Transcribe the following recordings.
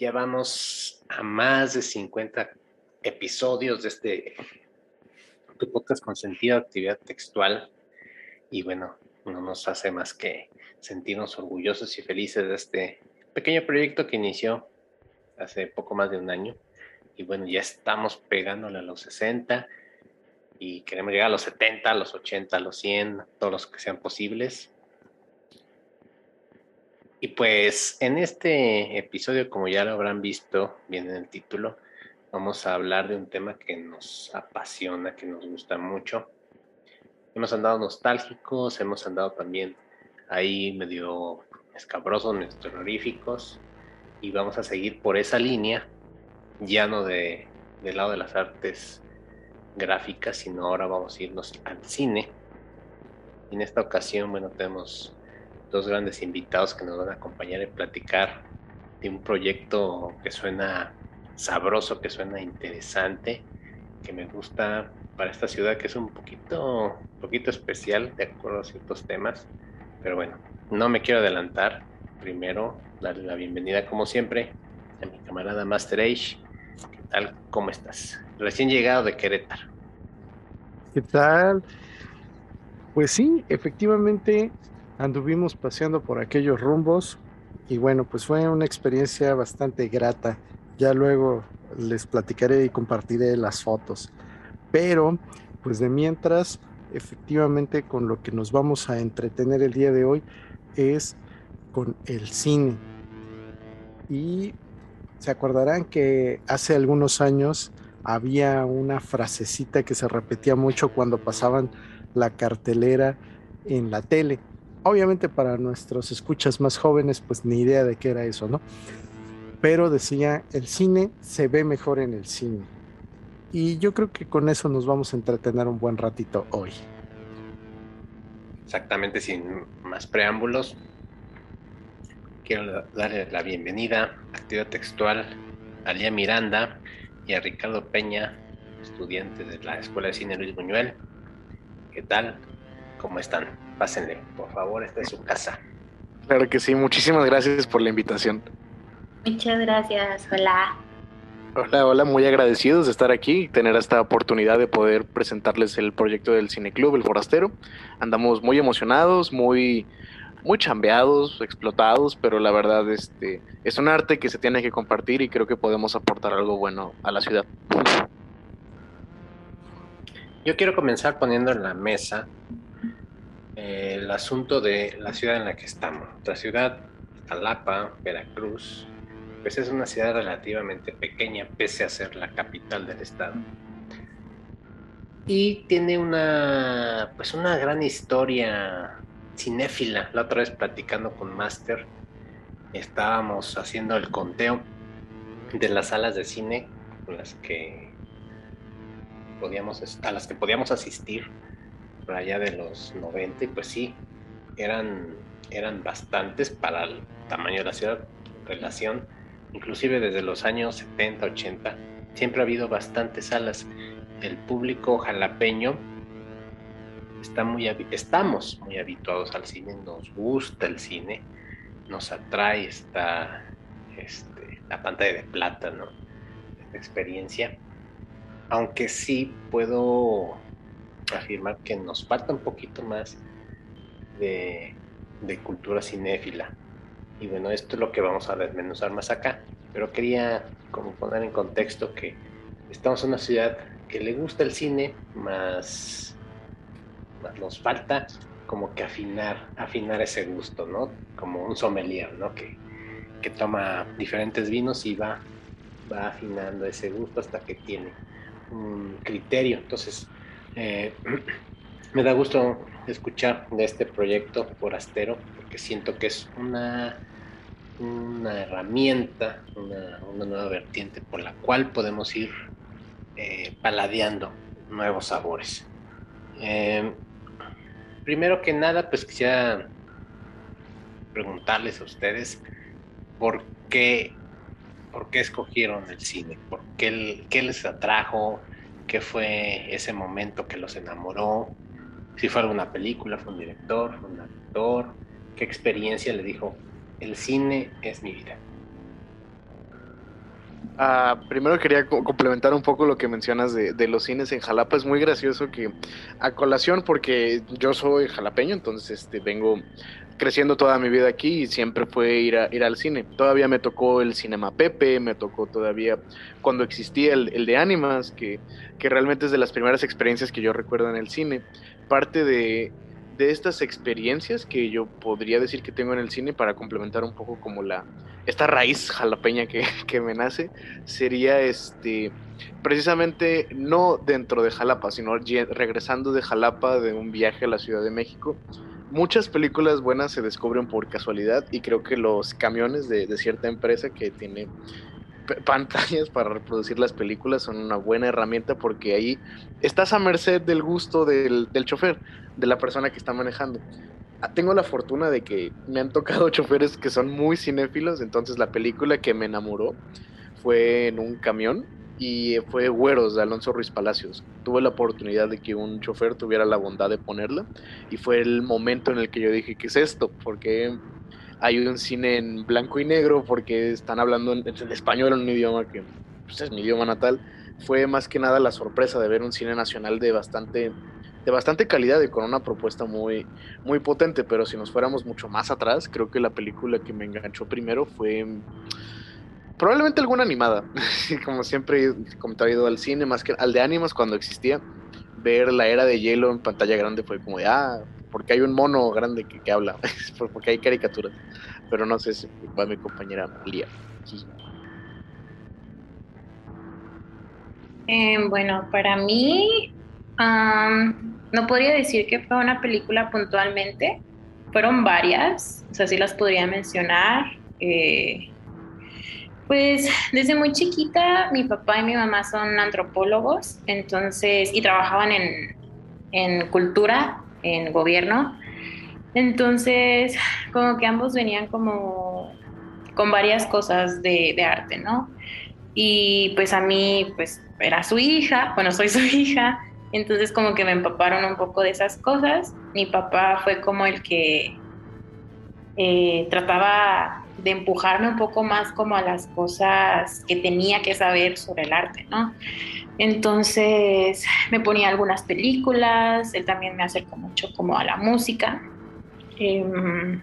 Ya vamos a más de 50 episodios de este podcast con sentido de actividad textual. Y bueno, no nos hace más que sentirnos orgullosos y felices de este pequeño proyecto que inició hace poco más de un año. Y bueno, ya estamos pegándole a los 60 y queremos llegar a los 70, a los 80, a los 100, todos los que sean posibles. Y pues en este episodio, como ya lo habrán visto bien en el título, vamos a hablar de un tema que nos apasiona, que nos gusta mucho. Hemos andado nostálgicos, hemos andado también ahí medio escabrosos, terroríficos, y vamos a seguir por esa línea, ya no de, del lado de las artes gráficas, sino ahora vamos a irnos al cine. En esta ocasión, bueno, tenemos dos grandes invitados que nos van a acompañar y platicar de un proyecto que suena sabroso, que suena interesante, que me gusta para esta ciudad que es un poquito, poquito especial de acuerdo a ciertos temas. Pero bueno, no me quiero adelantar. Primero, darle la bienvenida como siempre a mi camarada Master Age. ¿Qué tal? ¿Cómo estás? Recién llegado de Querétaro. ¿Qué tal? Pues sí, efectivamente anduvimos paseando por aquellos rumbos y bueno, pues fue una experiencia bastante grata. Ya luego les platicaré y compartiré las fotos. Pero, pues de mientras, efectivamente con lo que nos vamos a entretener el día de hoy es con el cine. Y se acordarán que hace algunos años había una frasecita que se repetía mucho cuando pasaban la cartelera en la tele obviamente para nuestros escuchas más jóvenes, pues ni idea de qué era eso, ¿no? Pero decía, el cine se ve mejor en el cine. Y yo creo que con eso nos vamos a entretener un buen ratito hoy. Exactamente, sin más preámbulos, quiero darle la bienvenida a Actividad Textual a Lía Miranda y a Ricardo Peña, estudiantes de la Escuela de Cine Luis Buñuel. ¿Qué tal? ¿Cómo están? Pásenle, por favor, esta es su casa. Claro que sí, muchísimas gracias por la invitación. Muchas gracias, hola. Hola, hola, muy agradecidos de estar aquí y tener esta oportunidad de poder presentarles el proyecto del Cineclub El Forastero. Andamos muy emocionados, muy, muy chambeados, explotados, pero la verdad este, es un arte que se tiene que compartir y creo que podemos aportar algo bueno a la ciudad. Yo quiero comenzar poniendo en la mesa el asunto de la ciudad en la que estamos. La ciudad, Jalapa, Veracruz, pues es una ciudad relativamente pequeña, pese a ser la capital del estado. Y tiene una, pues una gran historia cinéfila. La otra vez platicando con Master, estábamos haciendo el conteo de las salas de cine con las que podíamos, a las que podíamos asistir allá de los 90 y pues sí, eran, eran bastantes para el tamaño de la ciudad, relación, inclusive desde los años 70, 80, siempre ha habido bastantes salas. El público jalapeño está muy, estamos muy habituados al cine, nos gusta el cine, nos atrae esta, este, la pantalla de plata, ¿no? Esta experiencia. Aunque sí puedo afirmar que nos falta un poquito más de, cultura cinéfila. Y bueno, esto es lo que vamos a desmenuzar más acá. Pero quería como poner en contexto que estamos en una ciudad que le gusta el cine, más, nos falta como que afinar, afinar ese gusto, ¿no? Como un sommelier, ¿no? Que, que toma diferentes vinos y va, va afinando ese gusto hasta que tiene un criterio. Entonces, eh, me da gusto escuchar de este proyecto forastero porque siento que es una, una herramienta, una, nueva vertiente por la cual podemos ir eh, paladeando nuevos sabores. Eh, primero que nada, pues quisiera preguntarles a ustedes por qué, por qué escogieron el cine, por qué, qué les atrajo, qué fue ese momento que los enamoró, si fue alguna película, fue un director, fue un actor, qué experiencia le dijo, el cine es mi vida. Ah, primero quería complementar un poco lo que mencionas de, de, los cines en Jalapa. Es muy gracioso que a colación, porque yo soy jalapeño, entonces este, vengo creciendo toda mi vida aquí y siempre fue ir, a, ir al cine. Todavía me tocó el Cinema Pepe, me tocó todavía cuando existía el, el de Animas, que, que realmente es de las primeras experiencias que yo recuerdo en el cine. Parte de, de estas experiencias que yo podría decir que tengo en el cine para complementar un poco como la esta raíz jalapeña que, que, me nace sería este precisamente no dentro de Jalapa sino regresando de Jalapa de un viaje a la Ciudad de México muchas películas buenas se descubren por casualidad y creo que los camiones de, cierta empresa que tiene pantallas para reproducir las películas son una buena herramienta porque ahí estás a merced del gusto del, del chofer, de la persona que está manejando. Ah, tengo la fortuna de que me han tocado choferes que son muy cinéfilos, entonces la película que me enamoró fue en un camión y fue Güeros de Alonso Ruiz Palacios. Tuve la oportunidad de que un chofer tuviera la bondad de ponerla y fue el momento en el que yo dije, ¿qué es esto? Porque hay un cine en blanco y negro, porque están hablando en, en español, en un idioma que pues, es mi idioma natal. Fue más que nada la sorpresa de ver un cine nacional de bastante de bastante calidad y con una propuesta muy, muy potente, pero si nos fuéramos mucho más atrás, creo que la película que me enganchó primero fue probablemente alguna animada, como siempre, como te ido al cine, más que al de Animas cuando existía, ver la era de hielo en pantalla grande fue como de, ah, porque hay un mono grande que, habla, porque hay caricaturas, pero no sé si va mi compañera Lía. Eh, bueno, para mí um, no podría decir que fue una película puntualmente, fueron varias, o sea, sí las podría mencionar. Eh, pues desde muy chiquita mi papá y mi mamá son antropólogos, entonces, y trabajaban en, en cultura, en gobierno. Entonces, como que ambos venían como con varias cosas de, arte, ¿no? Y pues a mí, pues era su hija, bueno, soy su hija, entonces como que me empaparon un poco de esas cosas. Mi papá fue como el que eh, trataba de empujarme un poco más como a las cosas que tenía que saber sobre el arte, ¿no? Entonces me ponía algunas películas, él también me acercó mucho como a la música. Eh,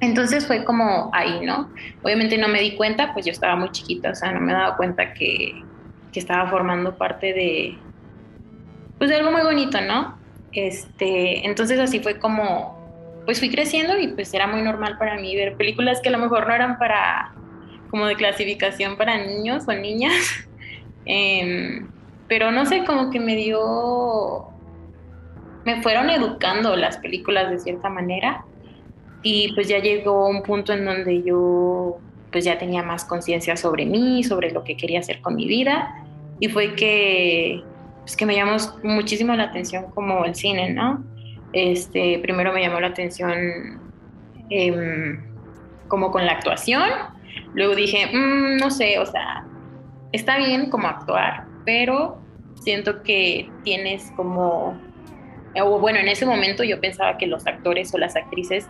entonces fue como ahí, ¿no? Obviamente no me di cuenta, pues yo estaba muy chiquita, o sea, no me daba cuenta que, que estaba formando parte de, pues de algo muy bonito, ¿no? Este, entonces así fue como pues fui creciendo y pues era muy normal para mí ver películas que a lo mejor no eran para, como de clasificación para niños o niñas, eh, pero no sé, como que me dio, me fueron educando las películas de cierta manera. Y pues ya llegó un punto en donde yo pues ya tenía más conciencia sobre mí, sobre lo que quería hacer con mi vida. Y fue que, pues que me llamó muchísimo la atención como el cine, ¿no? Este, primero me llamó la atención eh, como con la actuación, luego dije, mmm, no sé, o sea, está bien como actuar, pero siento que tienes como, o bueno, en ese momento yo pensaba que los actores o las actrices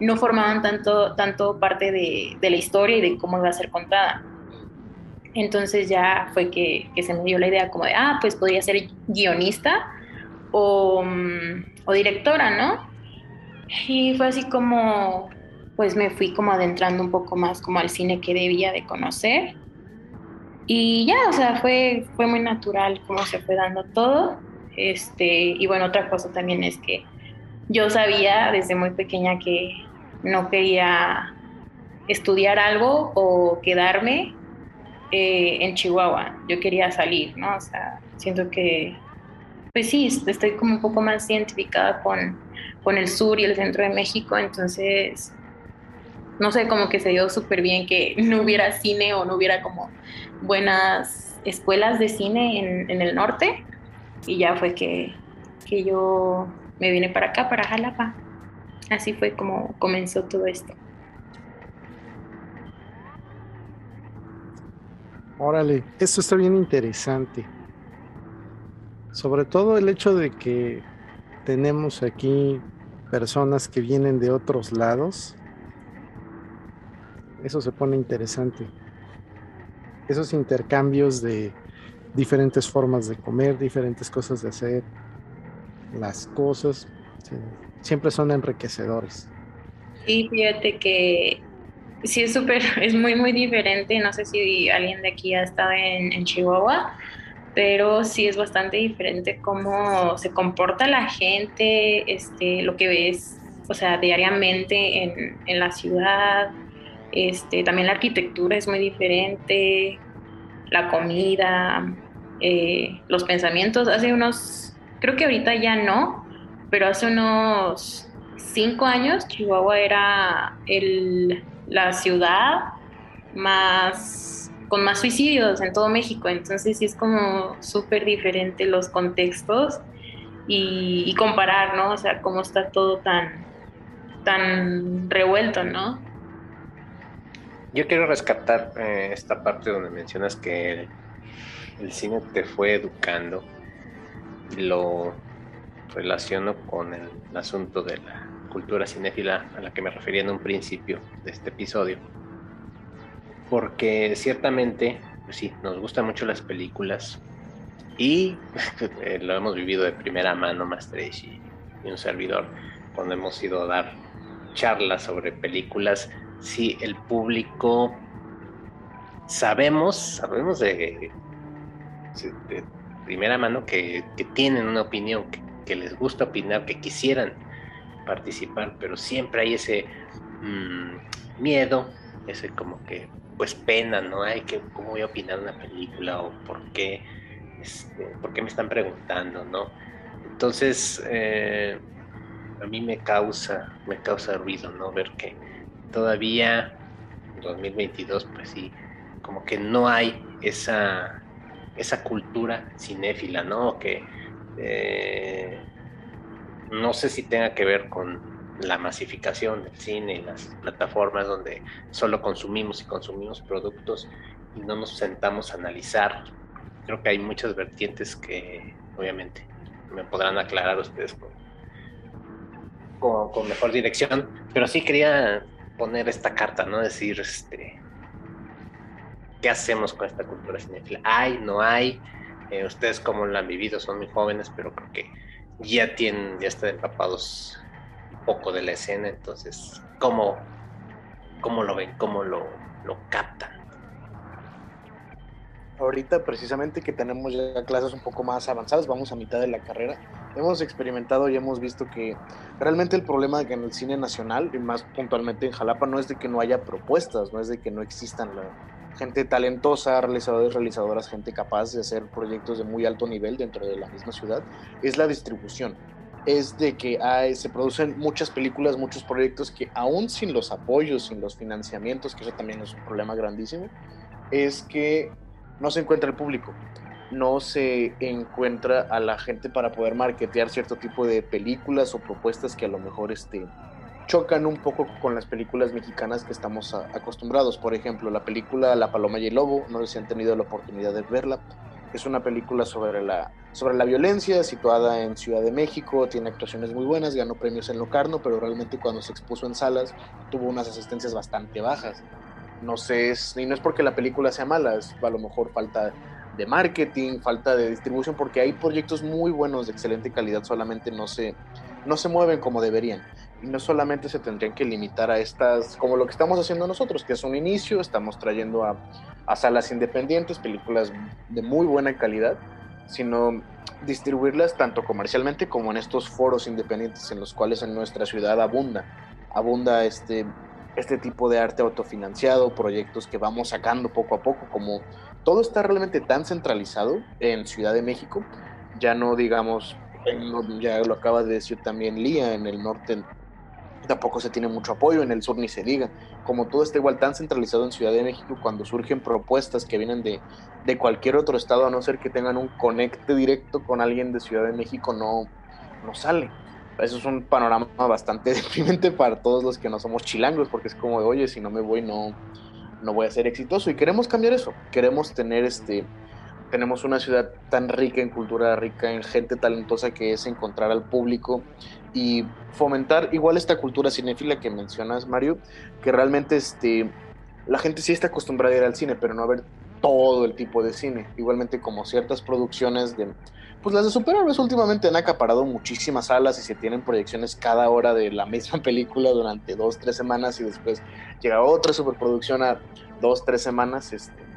no formaban tanto, tanto parte de, de la historia y de cómo iba a ser contada. Entonces ya fue que, que, se me dio la idea como de, ah, pues podría ser guionista o, o directora, ¿no? Y fue así como, pues me fui como adentrando un poco más como al cine que debía de conocer. Y ya, o sea, fue, fue muy natural cómo se fue dando todo. Este, y bueno, otra cosa también es que yo sabía desde muy pequeña que no quería estudiar algo o quedarme eh, en Chihuahua. Yo quería salir, ¿no? O sea, siento que pues sí, estoy como un poco más identificada con, con el sur y el centro de México, entonces, no sé, como que se dio súper bien que no hubiera cine o no hubiera como buenas escuelas de cine en, el norte, y ya fue que, que yo me vine para acá, para Jalapa. Así fue como comenzó todo esto. Órale, eso está bien interesante. Sobre todo el hecho de que tenemos aquí personas que vienen de otros lados. Eso se pone interesante. esos intercambios de diferentes formas de comer, diferentes cosas de hacer, las cosas, siempre son enriquecedores. Sí, fíjate que sí es súper, es muy, muy diferente. No sé si alguien de aquí ha estado en, Chihuahua, pero sí es bastante diferente cómo se comporta la gente, este, lo que ves, o sea, diariamente en, en la ciudad. Este, también la arquitectura es muy diferente, la comida, eh, los pensamientos. Hace unos, creo que ahorita ya no, pero hace unos cinco años Chihuahua era el, la ciudad más con más suicidios en todo México. Entonces sí es como súper diferente los contextos y, comparar, ¿no? O sea, cómo está todo tan, tan revuelto, ¿no? Yo quiero rescatar eh, esta parte donde mencionas que el, cine te fue educando. Lo relaciono con el, asunto de la cultura cinéfila a la que me refería en un principio de este episodio. Porque ciertamente, pues sí, nos gustan mucho las películas y eh, lo hemos vivido de primera mano, Master y, y un servidor, cuando hemos ido a dar charlas sobre películas. Si el público sabemos, sabemos de, primera mano que, tienen una opinión, que, les gusta opinar, que quisieran participar, pero siempre hay ese mm, miedo, ese como que, pues pena, ¿no? Hay que, ¿cómo voy a opinar una película? ¿O por qué, este, por qué me están preguntando, ¿no? Entonces, eh, a mí me causa, me causa ruido, ¿no? Ver que todavía en 2022, pues sí, como que no hay esa, esa cultura cinéfila, ¿no? Que eh, no sé si tenga que ver con la masificación del cine las plataformas donde solo consumimos y consumimos productos y no nos sentamos a analizar. Creo que hay muchas vertientes que obviamente me podrán aclarar ustedes con, mejor dirección, pero sí quería poner esta carta, ¿no? Decir, este, ¿qué hacemos con esta cultura cinéfila? ¿Hay, no hay? Eh, ustedes cómo lo han vivido, son muy jóvenes, pero creo que ya tienen, ya están empapados poco de la escena, entonces, ¿cómo, cómo lo ven? ¿Cómo lo, lo captan? ahorita precisamente que tenemos ya clases un poco más avanzadas, vamos a mitad de la carrera, hemos experimentado y hemos visto que realmente el problema que en el cine nacional, y más puntualmente en Jalapa, no es de que no haya propuestas, no es de que no existan la gente talentosa, realizadores, realizadoras, gente capaz de hacer proyectos de muy alto nivel dentro de la misma ciudad, es la distribución. Es de que hay, se producen muchas películas, muchos proyectos que aún sin los apoyos, sin los financiamientos, que eso también es un problema grandísimo, es que no se encuentra el público, no se encuentra a la gente para poder marketear cierto tipo de películas o propuestas que a lo mejor este, chocan un poco con las películas mexicanas que estamos acostumbrados. Por ejemplo, la película La Paloma y el Lobo, no sé si han tenido la oportunidad de verla. Es una película sobre la, sobre la violencia, situada en Ciudad de México, tiene actuaciones muy buenas, ganó premios en Locarno, pero realmente cuando se expuso en salas tuvo unas asistencias bastante bajas no sé, y no es porque la película sea mala, es a lo mejor falta de marketing, falta de distribución, porque hay proyectos muy buenos de excelente calidad, solamente no se, no se mueven como deberían. No solamente se tendrían que limitar a estas, como lo que estamos haciendo nosotros, que es un inicio, estamos trayendo a, a salas independientes, películas de muy buena calidad, sino distribuirlas tanto comercialmente como en estos foros independientes en los cuales en nuestra ciudad abunda, abunda este este tipo de arte autofinanciado, proyectos que vamos sacando poco a poco, como todo está realmente tan centralizado en Ciudad de México, ya no digamos, ya lo acaba de decir también Lía, en el norte tampoco se tiene mucho apoyo, en el sur ni se diga, como todo está igual tan centralizado en Ciudad de México, cuando surgen propuestas que vienen de, de cualquier otro estado, a no ser que tengan un conecte directo con alguien de Ciudad de México, no, no sale eso es un panorama bastante deprimente para todos los que no somos chilangos, porque es como de, oye, si no me voy, no, no voy a ser exitoso. Y queremos cambiar eso. Queremos tener este. Tenemos una ciudad tan rica en cultura, rica en gente talentosa que es encontrar al público y fomentar igual esta cultura cinéfila que mencionas, Mario, que realmente este, la gente sí está acostumbrada a ir al cine, pero no a ver todo el tipo de cine. Igualmente como ciertas producciones de... Pues las de superhéroes últimamente han acaparado muchísimas salas y se tienen proyecciones cada hora de la misma película durante dos, tres semanas y después llega otra superproducción a dos, tres semanas. Este,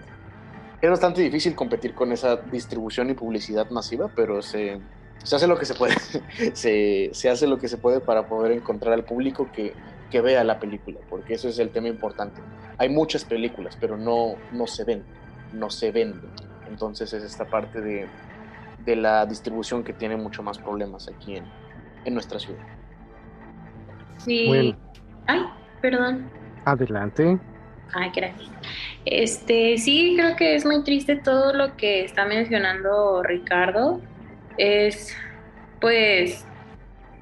es bastante difícil competir con esa distribución y publicidad masiva, pero se, se hace lo que se puede. se, se, hace lo que se puede para poder encontrar al público que, que, vea la película, porque eso es el tema importante. Hay muchas películas, pero no, no se ven, no se venden. Entonces es esta parte de, de la distribución que tiene mucho más problemas aquí en, en nuestra ciudad. Sí. Bueno. Ay, perdón. Adelante. Ay, gracias. Este, sí, creo que es muy triste todo lo que está mencionando Ricardo. Es, pues,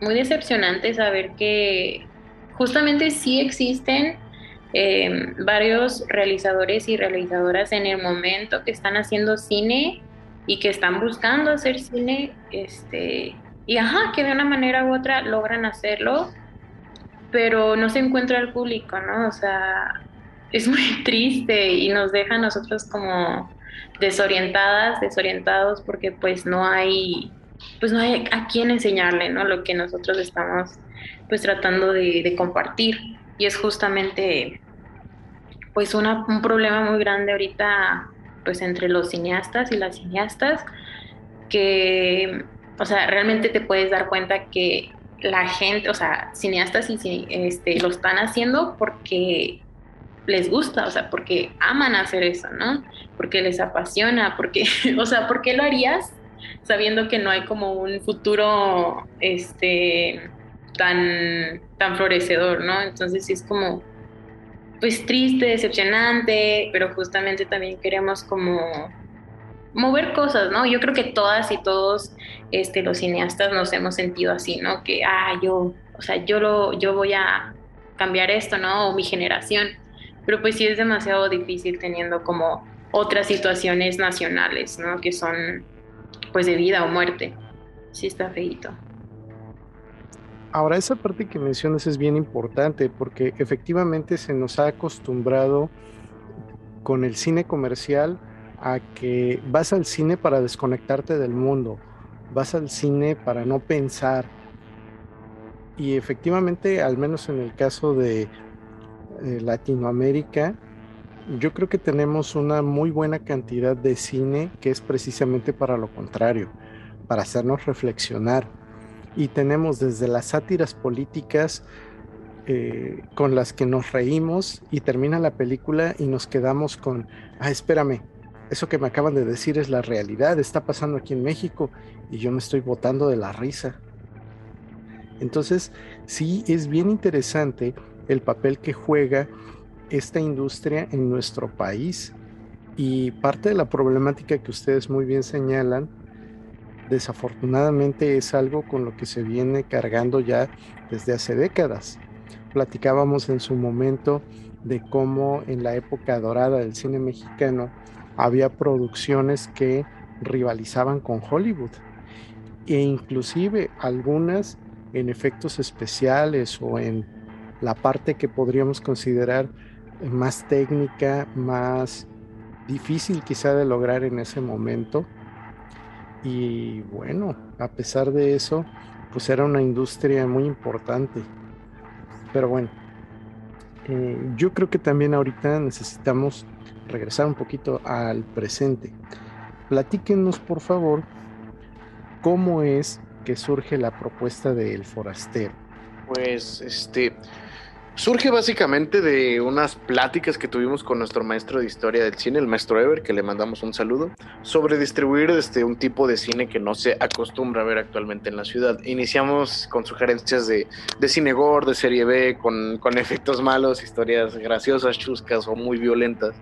muy decepcionante saber que justamente sí existen em, varios realizadores y realizadoras en el momento que están haciendo cine y que están buscando hacer cine, este, y ajá, que de una manera u otra logran hacerlo, pero no se encuentra el público, ¿no? O sea, es muy triste y nos deja a nosotros como desorientadas, desorientados, porque pues no hay, pues no hay a quién enseñarle, ¿no? Lo que nosotros estamos pues tratando de, compartir. Y es justamente pues un problema muy grande ahorita pues entre los cineastas y las cineastas que, o sea, realmente te puedes dar cuenta que la gente, o sea, cineastas y este, lo están haciendo porque les gusta, o sea, porque aman hacer eso, ¿no? Porque les apasiona, porque, o sea, ¿por qué lo harías sabiendo que no hay como un futuro, este, tan, tan florecedor, ¿no? Entonces sí es como, pues triste, decepcionante, pero justamente también queremos como mover cosas, ¿no? Yo creo que todas y todos este, los cineastas nos hemos sentido así, ¿no? Que, ah, yo, o sea, yo, lo, yo voy a cambiar esto, ¿no? O mi generación pero pues sí es demasiado difícil teniendo como otras situaciones nacionales, ¿no? Que son pues de vida o muerte. Sí está feito. Ahora, esa parte que mencionas es bien importante porque efectivamente se nos ha acostumbrado con el cine comercial a que vas al cine para desconectarte del mundo, vas al cine para no pensar. Y efectivamente, al menos en el caso de eh, Latinoamérica, yo creo que tenemos una muy buena cantidad de cine que es precisamente para lo contrario, para hacernos reflexionar. Y tenemos desde las sátiras políticas eh, con las que nos reímos y termina la película y nos quedamos con, ah, espérame, eso que me acaban de decir es la realidad, está pasando aquí en México y yo me estoy botando de la risa. Entonces, sí, es bien interesante el papel que juega esta industria en nuestro país. Y parte de la problemática que ustedes muy bien señalan, desafortunadamente es algo con lo que se viene cargando ya desde hace décadas. Platicábamos en su momento de cómo en la época dorada del cine mexicano había producciones que rivalizaban con Hollywood e inclusive algunas en efectos especiales o en la parte que podríamos considerar más técnica, más difícil quizá de lograr en ese momento. Y bueno, a pesar de eso, pues era una industria muy importante. Pero bueno, eh, yo creo que también ahorita necesitamos regresar un poquito al presente. Platíquenos, por favor, cómo es que surge la propuesta del forastero. Pues, este, Surge básicamente de unas pláticas que tuvimos con nuestro maestro de historia del cine, el maestro Ever, que le mandamos un saludo, sobre distribuir este, un tipo de cine que no se acostumbra a ver actualmente en la ciudad. Iniciamos con sugerencias de, de cine gore, de serie B, con, con efectos malos, historias graciosas, chuscas o muy violentas,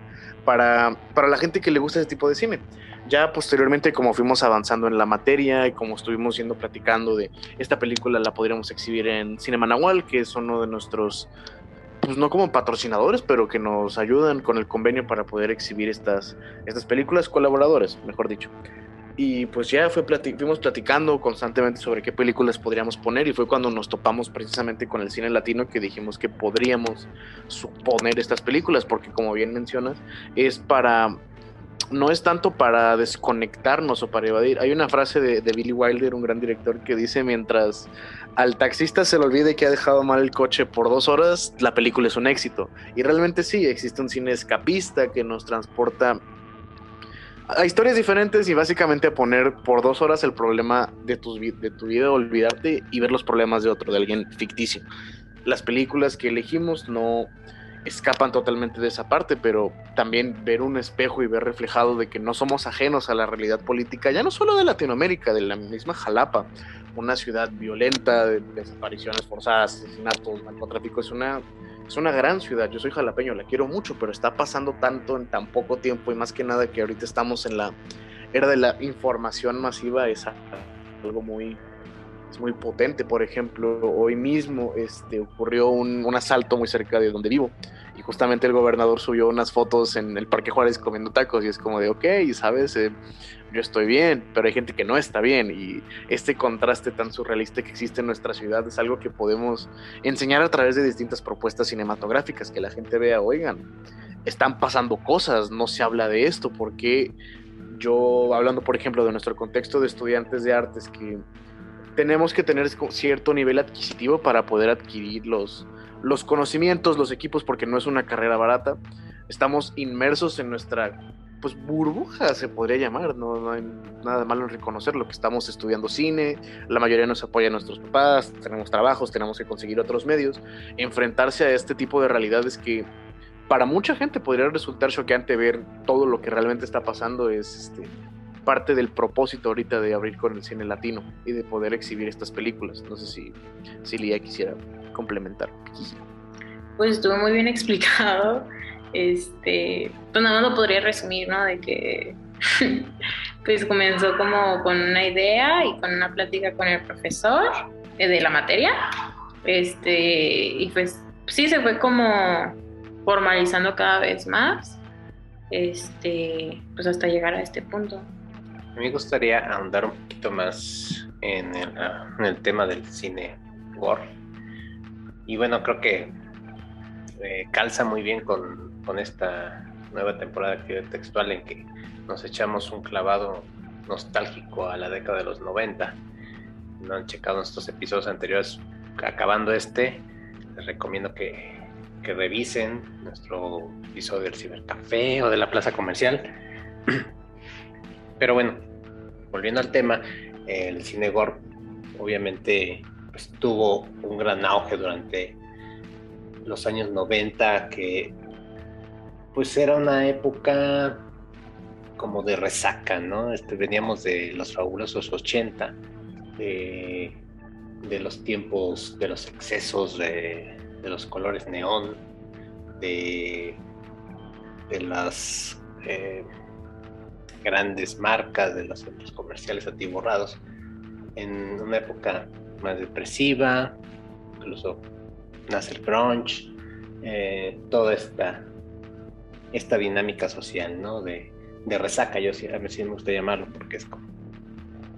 para, para la gente que le gusta ese tipo de cine. Ya posteriormente, como fuimos avanzando en la materia y como estuvimos yendo platicando de esta película, la podríamos exhibir en Cinema Nahual, que es uno de nuestros, pues no como patrocinadores, pero que nos ayudan con el convenio para poder exhibir estas, estas películas, colaboradores, mejor dicho. Y pues ya fuimos platicando constantemente sobre qué películas podríamos poner y fue cuando nos topamos precisamente con el cine latino que dijimos que podríamos suponer estas películas, porque como bien mencionas, es para no es tanto para desconectarnos o para evadir. Hay una frase de, Billy Wilder, un gran director, que dice, mientras al taxista se le olvide que ha dejado mal el coche por dos horas, la película es un éxito. Y realmente sí, existe un cine escapista que nos transporta a historias diferentes y básicamente a poner por dos horas el problema de tu vida, olvidarte y ver los problemas de otro, de alguien ficticio. Las películas que elegimos no escapan totalmente de esa parte, pero también ver un espejo y ver reflejado de que no somos ajenos a la realidad política, ya no solo de Latinoamérica, de la misma Jalapa, una ciudad violenta, de desapariciones forzadas, asesinatos, narcotráfico, es una, es una gran ciudad, yo soy jalapeño, la quiero mucho, pero está pasando tanto en tan poco tiempo y más que nada que ahorita estamos en la era de la información masiva, es algo muy, es muy potente. Por ejemplo, hoy mismo este, ocurrió un, un, asalto muy cerca de donde vivo y justamente el gobernador subió unas fotos en el Parque Juárez comiendo tacos y es como de, ok, sabes, eh, yo estoy bien, pero hay gente que no está bien y este contraste tan surrealista que existe en nuestra ciudad es algo que podemos enseñar a través de distintas propuestas cinematográficas, que la gente vea, oigan, están pasando cosas, no se habla de esto, porque yo, hablando por ejemplo de nuestro contexto de estudiantes de artes, que tenemos que tener cierto nivel adquisitivo para poder adquirir los, los conocimientos, los equipos, porque no es una carrera barata. Estamos inmersos en nuestra pues burbuja se podría llamar, no, hay nada malo en reconocerlo, que estamos estudiando cine, la mayoría nos apoya a nuestros papás, tenemos trabajos, tenemos que conseguir otros medios, enfrentarse a este tipo de realidades que para mucha gente podría resultar choqueante ver todo lo que realmente está pasando es este, parte del propósito ahorita de abrir con el cine latino y de poder exhibir estas películas. No sé si, si Lía quisiera complementar. Pues estuvo muy bien explicado. Este, pues nada más lo podría resumir, ¿no? De que pues comenzó como con una idea y con una plática con el profesor eh, de la materia. Este, y pues sí se fue como formalizando cada vez más. Este, pues hasta llegar a este punto me gustaría ahondar un poquito más en el, ah, en el tema del cine gore. Y bueno, creo que eh, calza muy bien con, con, esta nueva temporada de actividad textual en que nos echamos un clavado nostálgico a la década de los 90. No han checado nuestros episodios anteriores. Acabando este, les recomiendo que, que revisen nuestro episodio del Cibercafé o de la Plaza Comercial. Pero bueno, volviendo al tema, el cine gore obviamente pues, tuvo un gran auge durante los años 90 que pues era una época como de resaca, ¿no? Este, veníamos de los fabulosos 80, de, los tiempos, de los excesos, de, los colores neón, de, de las eh, grandes marcas, de los centros comerciales atiborrados, en una época más depresiva, incluso nace el crunch, eh, toda esta, esta dinámica social, ¿no? De, de resaca, yo sí, a mí sí me gusta llamarlo, porque es como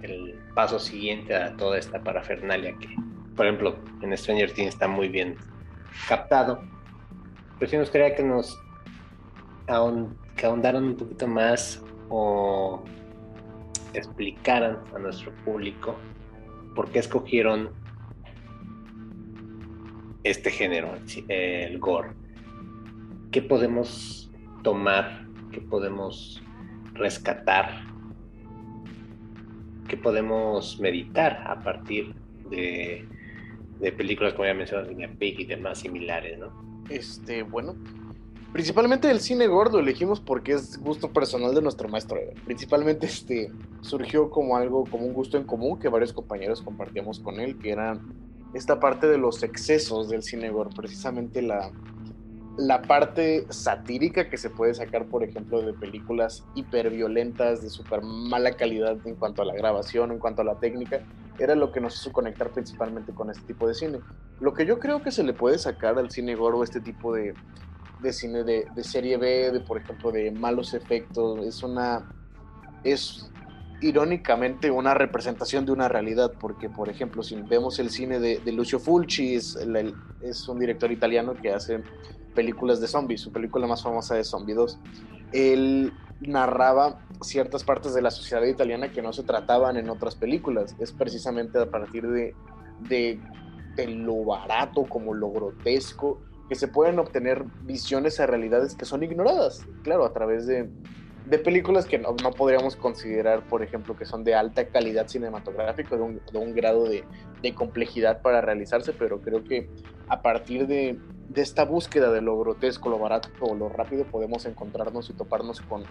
el paso siguiente a toda esta parafernalia que, por ejemplo, en Stranger Things está muy bien captado. Pero sí nos gustaría que nos que ahondaran un poquito más o explicaran a nuestro público por qué escogieron este género, el gore. ¿Qué podemos tomar? ¿Qué podemos rescatar? ¿Qué podemos meditar a partir de, películas como ya mencionado, Pig y demás similares, ¿no? Este, bueno, Principalmente el cine gordo elegimos porque es gusto personal de nuestro maestro. Principalmente este surgió como algo, como un gusto en común que varios compañeros compartíamos con él, que era esta parte de los excesos del cine gordo, precisamente la, la parte satírica que se puede sacar, por ejemplo, de películas hiperviolentas, de súper mala calidad en cuanto a la grabación, en cuanto a la técnica, era lo que nos hizo conectar principalmente con este tipo de cine. Lo que yo creo que se le puede sacar al cine gordo, este tipo de, de cine de, serie B, de por ejemplo de malos efectos, es una es irónicamente una representación de una realidad, porque por ejemplo si vemos el cine de, Lucio Fulci, es, es, un director italiano que hace películas de zombies, su película más famosa es Zombie 2. él narraba ciertas partes de la sociedad italiana que no se trataban en otras películas. Es precisamente a partir de, de, lo barato como lo grotesco que se pueden obtener visiones a realidades que son ignoradas, claro, a través de, de películas que no, podríamos considerar, por ejemplo, que son de alta calidad cinematográfica, de un, de un grado de, de, complejidad para realizarse, pero creo que a partir de, de, esta búsqueda de lo grotesco, lo barato o lo rápido, podemos encontrarnos y toparnos con,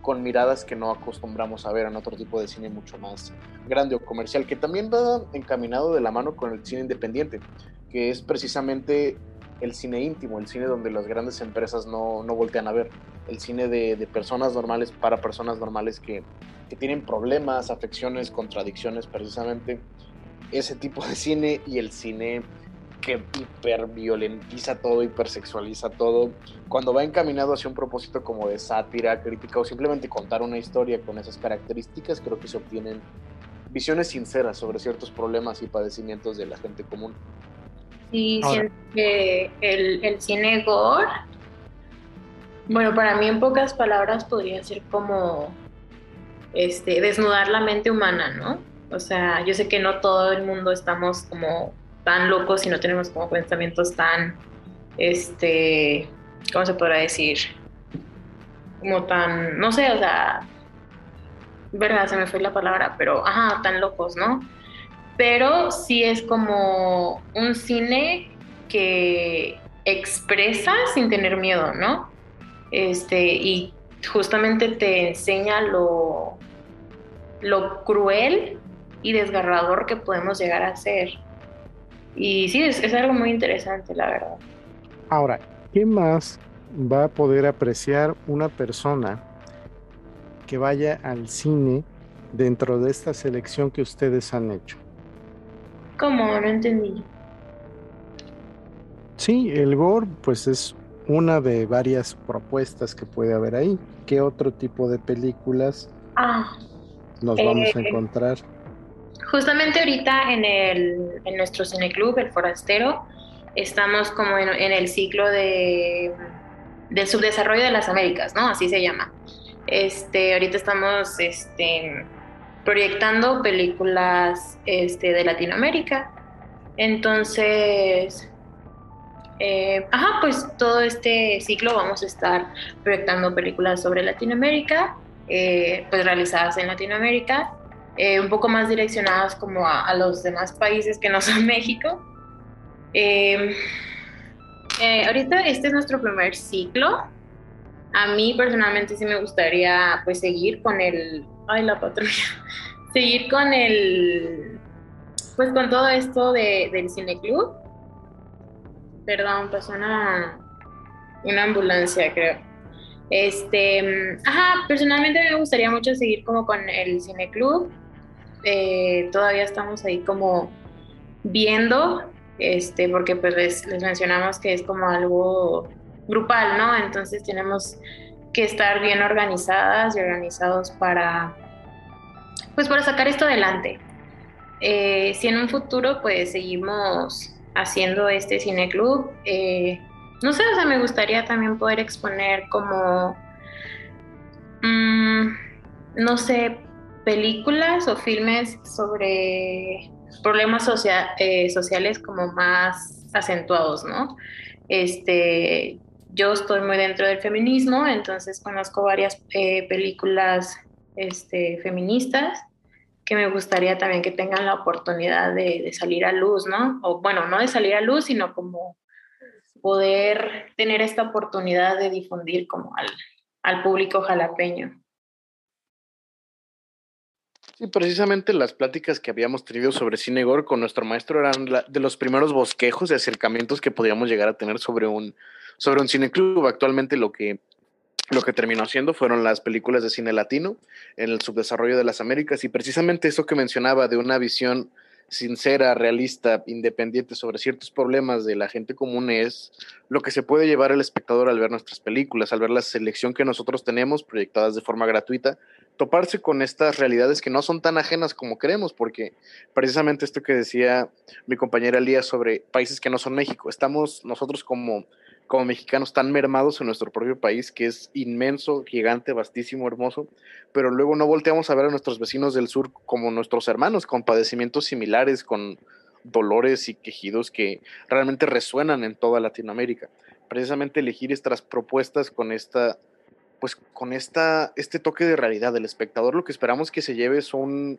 con miradas que no acostumbramos a ver en otro tipo de cine mucho más grande o comercial, que también va encaminado de la mano con el cine independiente, que es precisamente el cine íntimo, el cine donde las grandes empresas no, no voltean a ver, el cine de, personas normales para personas normales que, que, tienen problemas, afecciones, contradicciones, precisamente. Ese tipo de cine y el cine que hiperviolentiza todo, hipersexualiza todo, cuando va encaminado hacia un propósito como de sátira, crítica o simplemente contar una historia con esas características, creo que se obtienen visiones sinceras sobre ciertos problemas y padecimientos de la gente común. Sí, siento que el, el cine gore, bueno, para mí en pocas palabras podría ser como este, desnudar la mente humana, ¿no? O sea, yo sé que no todo el mundo estamos como tan locos y no tenemos como pensamientos tan, este, ¿cómo se podrá decir? Como tan, no sé, o sea, verdad, se me fue la palabra, pero, ajá, tan locos, ¿no? Pero sí es como un cine que expresa sin tener miedo, ¿no? Este, y justamente te enseña lo, lo cruel y desgarrador que podemos llegar a ser. Y sí, es, es algo muy interesante, la verdad. Ahora, ¿qué más va a poder apreciar una persona que vaya al cine dentro de esta selección que ustedes han hecho? ¿Cómo? No entendí. Sí, el gore pues es una de varias propuestas que puede haber ahí. ¿Qué otro tipo de películas ah, nos vamos a eh, encontrar? Justamente ahorita en, el, en nuestro cineclub, El Forastero, estamos como en, en el ciclo de, del subdesarrollo de las Américas, ¿no? Así se llama. Este, ahorita estamos este, proyectando películas este, de Latinoamérica. Entonces, eh, ajá, pues todo este ciclo vamos a estar proyectando películas sobre Latinoamérica, eh, pues realizadas en Latinoamérica, eh, un poco más direccionadas como a, los demás países que no son México. ahorita este es nuestro primer ciclo. A mí personalmente sí me gustaría pues seguir con el ay, la patrulla, seguir con el, pues con todo esto de, del cineclub. Perdón, pasó una, una ambulancia, creo. Este, ajá, personalmente me gustaría mucho seguir como con el cineclub. Eh, todavía estamos ahí como viendo, este, porque pues les, les mencionamos que es como algo grupal, ¿no? Entonces tenemos que estar bien organizadas y organizados para, pues para sacar esto adelante. Eh, si en un futuro pues seguimos haciendo este cine club, eh, no sé, o sea, me gustaría también poder exponer como, mm, no sé, películas o filmes sobre problemas eh, sociales como más acentuados, ¿no? Este, yo estoy muy dentro del feminismo, entonces conozco varias eh, películas este, feministas que me gustaría también que tengan la oportunidad de, salir a luz, ¿no? O bueno, no de salir a luz, sino como poder tener esta oportunidad de difundir como al, público jalapeño. Sí, precisamente las pláticas que habíamos tenido sobre Cinegor con nuestro maestro eran de los primeros bosquejos y acercamientos que podíamos llegar a tener sobre un, sobre un cineclub. Actualmente lo que, lo que terminó haciendo fueron las películas de cine latino en el subdesarrollo de las Américas y precisamente eso que mencionaba de una visión sincera, realista, independiente sobre ciertos problemas de la gente común es lo que se puede llevar el espectador al ver nuestras películas, al ver la selección que nosotros tenemos proyectadas de forma gratuita, toparse con estas realidades que no son tan ajenas como creemos, porque precisamente esto que decía mi compañera Lía sobre países que no son México, estamos nosotros como como mexicanos tan mermados en nuestro propio país, que es inmenso, gigante, vastísimo, hermoso, pero luego no volteamos a ver a nuestros vecinos del sur como nuestros hermanos, con padecimientos similares, con dolores y quejidos que realmente resuenan en toda Latinoamérica. Precisamente elegir estas propuestas con esta pues con esta, este toque de realidad del espectador, lo que esperamos que se lleve son,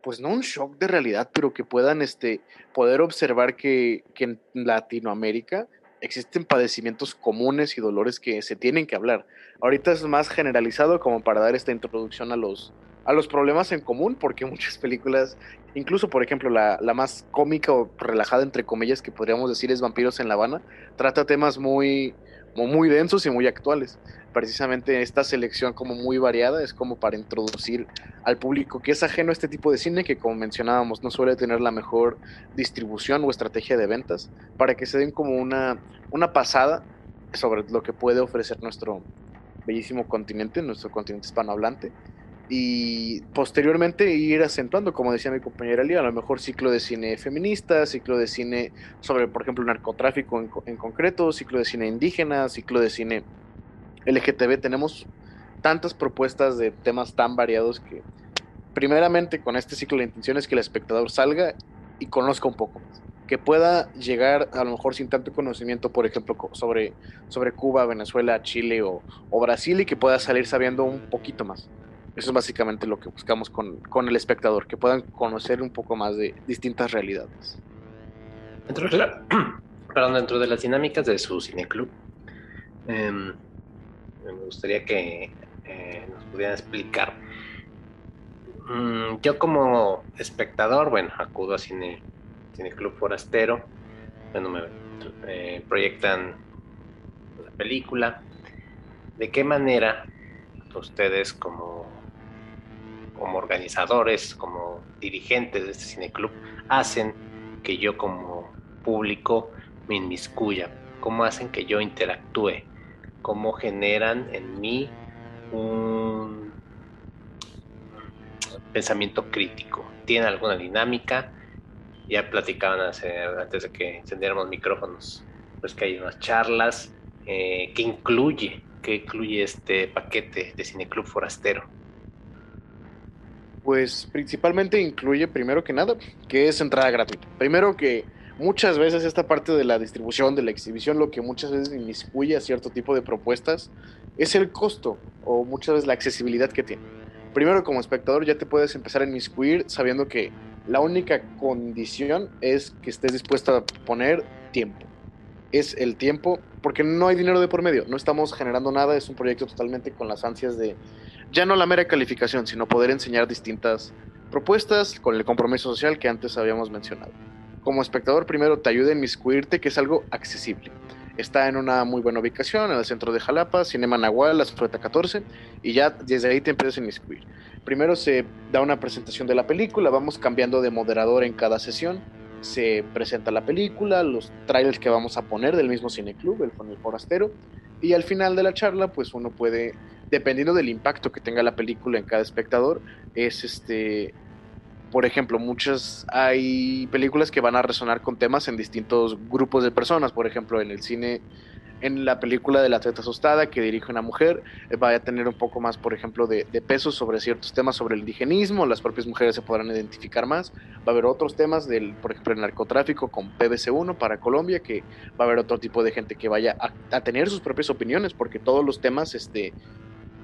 pues no un shock de realidad, pero que puedan este, poder observar que, que en Latinoamérica existen padecimientos comunes y dolores que se tienen que hablar. Ahorita es más generalizado como para dar esta introducción a los, a los problemas en común, porque muchas películas, incluso por ejemplo la, la, más cómica o relajada entre comillas que podríamos decir es Vampiros en La Habana, trata temas muy, muy densos y muy actuales. Precisamente esta selección como muy variada es como para introducir al público que es ajeno a este tipo de cine que como mencionábamos no suele tener la mejor distribución o estrategia de ventas, para que se den como una, una pasada sobre lo que puede ofrecer nuestro bellísimo continente, nuestro continente hispanohablante y posteriormente ir acentuando, como decía mi compañera Lía, a lo mejor ciclo de cine feminista, ciclo de cine sobre, por ejemplo, narcotráfico en, en, concreto, ciclo de cine indígena, ciclo de cine LGTB. Tenemos tantas propuestas de temas tan variados que, primeramente, con este ciclo de intenciones, que el espectador salga y conozca un poco más. Que pueda llegar, a lo mejor sin tanto conocimiento, por ejemplo, sobre, sobre Cuba, Venezuela, Chile o, o Brasil, y que pueda salir sabiendo un poquito más. Eso es básicamente lo que buscamos con, con, el espectador, que puedan conocer un poco más de distintas realidades. Dentro de, la, perdón, dentro de las dinámicas de su cineclub, eh, me gustaría que eh, nos pudieran explicar. Mm, yo como espectador, bueno, acudo a Cine, Cineclub Forastero, bueno, me eh, proyectan la película. ¿De qué manera ustedes como como organizadores, como dirigentes de este cineclub, hacen que yo como público me inmiscuya, cómo hacen que yo interactúe, cómo generan en mí un pensamiento crítico. ¿Tienen alguna dinámica? Ya platicaban antes de que encendiéramos micrófonos, pues que hay unas charlas. Eh, ¿Qué incluye? ¿Qué incluye este paquete de Cineclub Forastero? Pues principalmente incluye, primero que nada, que es entrada gratuita. Primero que muchas veces esta parte de la distribución, de la exhibición, lo que muchas veces inmiscuye a cierto tipo de propuestas es el costo o muchas veces la accesibilidad que tiene. Primero como espectador ya te puedes empezar a inmiscuir sabiendo que la única condición es que estés dispuesto a poner tiempo. Es el tiempo, porque no hay dinero de por medio, no estamos generando nada, es un proyecto totalmente con las ansias de ya no la mera calificación, sino poder enseñar distintas propuestas con el compromiso social que antes habíamos mencionado. Como espectador, primero te ayuda a inmiscuirte, que es algo accesible. Está en una muy buena ubicación, en el centro de Jalapa, Cinema Nahual, la Fruta 14, y ya desde ahí te empiezas a inmiscuir. Primero se da una presentación de la película, vamos cambiando de moderador en cada sesión, se presenta la película, los trailers que vamos a poner del mismo cineclub, el con el forastero, y al final de la charla, pues uno puede dependiendo del impacto que tenga la película en cada espectador, es este, por ejemplo, muchas hay películas que van a resonar con temas en distintos grupos de personas, por ejemplo, en el cine en la película de la atleta asustada que dirige una mujer va a tener un poco más, por ejemplo, de, de, peso sobre ciertos temas sobre el indigenismo, las propias mujeres se podrán identificar más, va a haber otros temas del, por ejemplo, el narcotráfico con PBC1 para Colombia, que va a haber otro tipo de gente que vaya a tener sus propias opiniones, porque todos los temas este,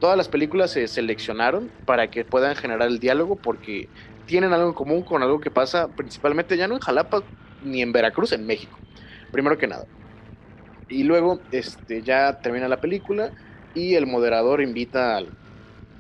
todas las películas se seleccionaron para que puedan generar el diálogo porque tienen algo en común con algo que pasa principalmente ya no en Jalapa ni en Veracruz, en México. Primero que nada. Y luego este, ya termina la película y el moderador invita al,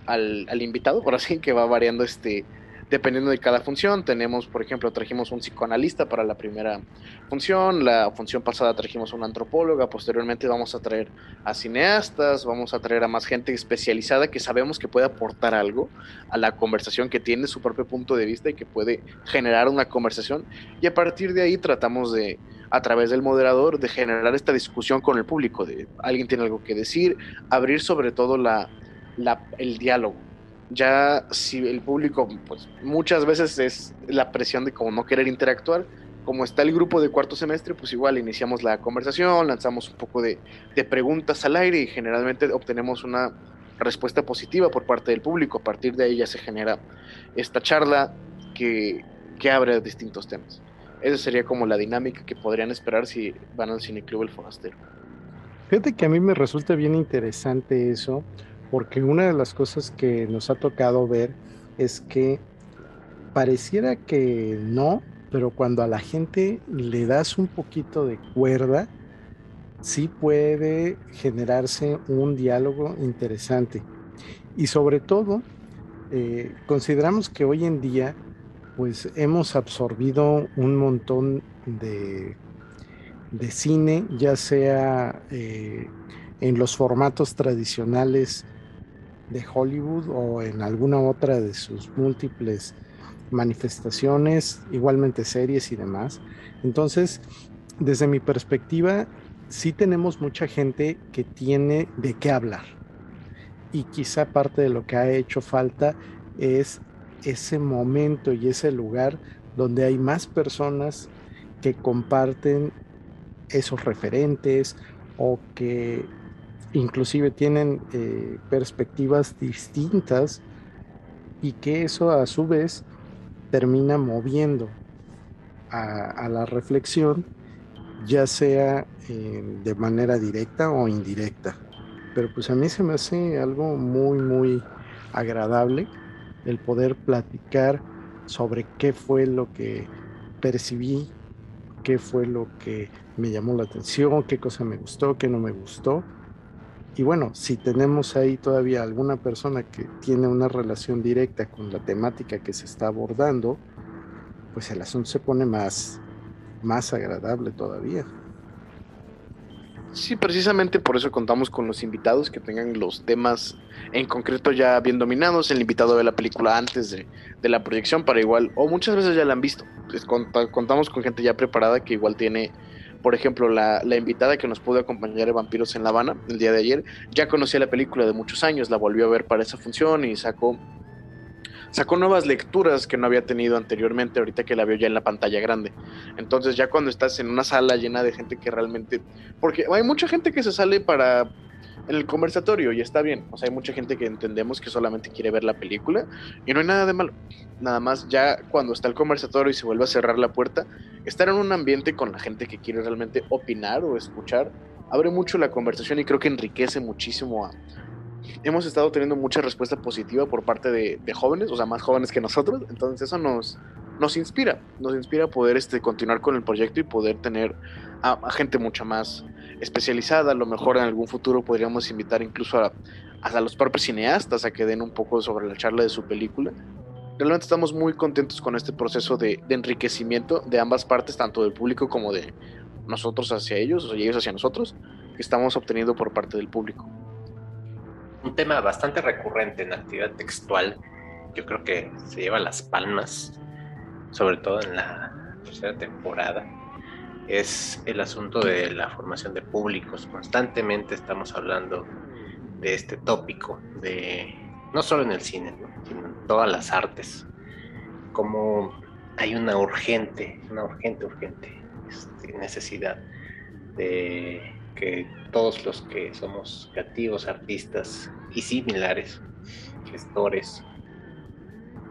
al, al invitado, por así que va variando este, dependiendo de cada función. Tenemos, por ejemplo, trajimos un psicoanalista para la primera función, la función pasada trajimos una antropóloga, posteriormente vamos a traer a cineastas, vamos a traer a más gente especializada que sabemos que puede aportar algo a la conversación, que tiene su propio punto de vista y que puede generar una conversación. Y a partir de ahí tratamos de a través del moderador de generar esta discusión con el público, de alguien tiene algo que decir, abrir sobre todo la, el diálogo, ya si el público, pues muchas veces es la presión de como no querer interactuar, como está el grupo de cuarto semestre, pues igual iniciamos la conversación, lanzamos un poco de, de preguntas al aire y generalmente obtenemos una respuesta positiva por parte del público. A partir de ahí ya se genera esta charla que, que abre distintos temas. Esa sería como la dinámica que podrían esperar si van al Cineclub El Forastero. Fíjate que a mí me resulta bien interesante eso, porque una de las cosas que nos ha tocado ver es que pareciera que no, pero cuando a la gente le das un poquito de cuerda, sí puede generarse un diálogo interesante. Y sobre todo, eh, consideramos que hoy en día, pues hemos absorbido un montón de, de cine, ya sea eh, en los formatos tradicionales de Hollywood o en alguna otra de sus múltiples manifestaciones, igualmente series y demás. Entonces, desde mi perspectiva, sí tenemos mucha gente que tiene de qué hablar. Y quizá parte de lo que ha hecho falta es ese momento y ese lugar donde hay más personas que comparten esos referentes o que inclusive tienen eh, perspectivas distintas y que eso a su vez termina moviendo a, la reflexión, ya sea eh, de manera directa o indirecta. Pero pues a mí se me hace algo muy, muy agradable el poder platicar sobre qué fue lo que percibí, qué fue lo que me llamó la atención, qué cosa me gustó, qué no me gustó. Y bueno, si tenemos ahí todavía alguna persona que tiene una relación directa con la temática que se está abordando, pues el asunto se pone más, más agradable todavía. Sí, precisamente por eso contamos con los invitados que tengan los temas en concreto ya bien dominados. El invitado ve la película antes de, la proyección para igual, o muchas veces ya la han visto. contamos con gente ya preparada que igual tiene, por ejemplo, la, la, invitada que nos pudo acompañar de Vampiros en La Habana el día de ayer, ya conocía la película de muchos años, la volvió a ver para esa función y sacó sacó nuevas lecturas que no había tenido anteriormente, ahorita que la veo ya en la pantalla grande. Entonces ya cuando estás en una sala llena de gente que realmente... Porque hay mucha gente que se sale para el conversatorio y está bien. O sea, hay mucha gente que entendemos que solamente quiere ver la película y no hay nada de malo. Nada más ya cuando está el conversatorio y se vuelve a cerrar la puerta, estar en un ambiente con la gente que quiere realmente opinar o escuchar abre mucho la conversación y creo que enriquece muchísimo a, hemos estado teniendo mucha respuesta positiva por parte de, jóvenes, o sea, más jóvenes que nosotros, entonces eso nos, nos inspira, nos inspira a poder este, continuar con el proyecto y poder tener a, gente mucho más especializada, a lo mejor en algún futuro podríamos invitar incluso a, a los propios cineastas a que den un poco sobre la charla de su película. Realmente estamos muy contentos con este proceso de, enriquecimiento de ambas partes, tanto del público como de nosotros hacia ellos, o ellos hacia nosotros, que estamos obteniendo por parte del público un tema bastante recurrente en la actividad textual, yo creo que se lleva las palmas, sobre todo en la tercera temporada, es el asunto de la formación de públicos. Constantemente estamos hablando de este tópico, de no solo en el cine, sino en todas las artes, como hay una urgente, una urgente, urgente este, necesidad de que todos los que somos creativos, artistas y similares, gestores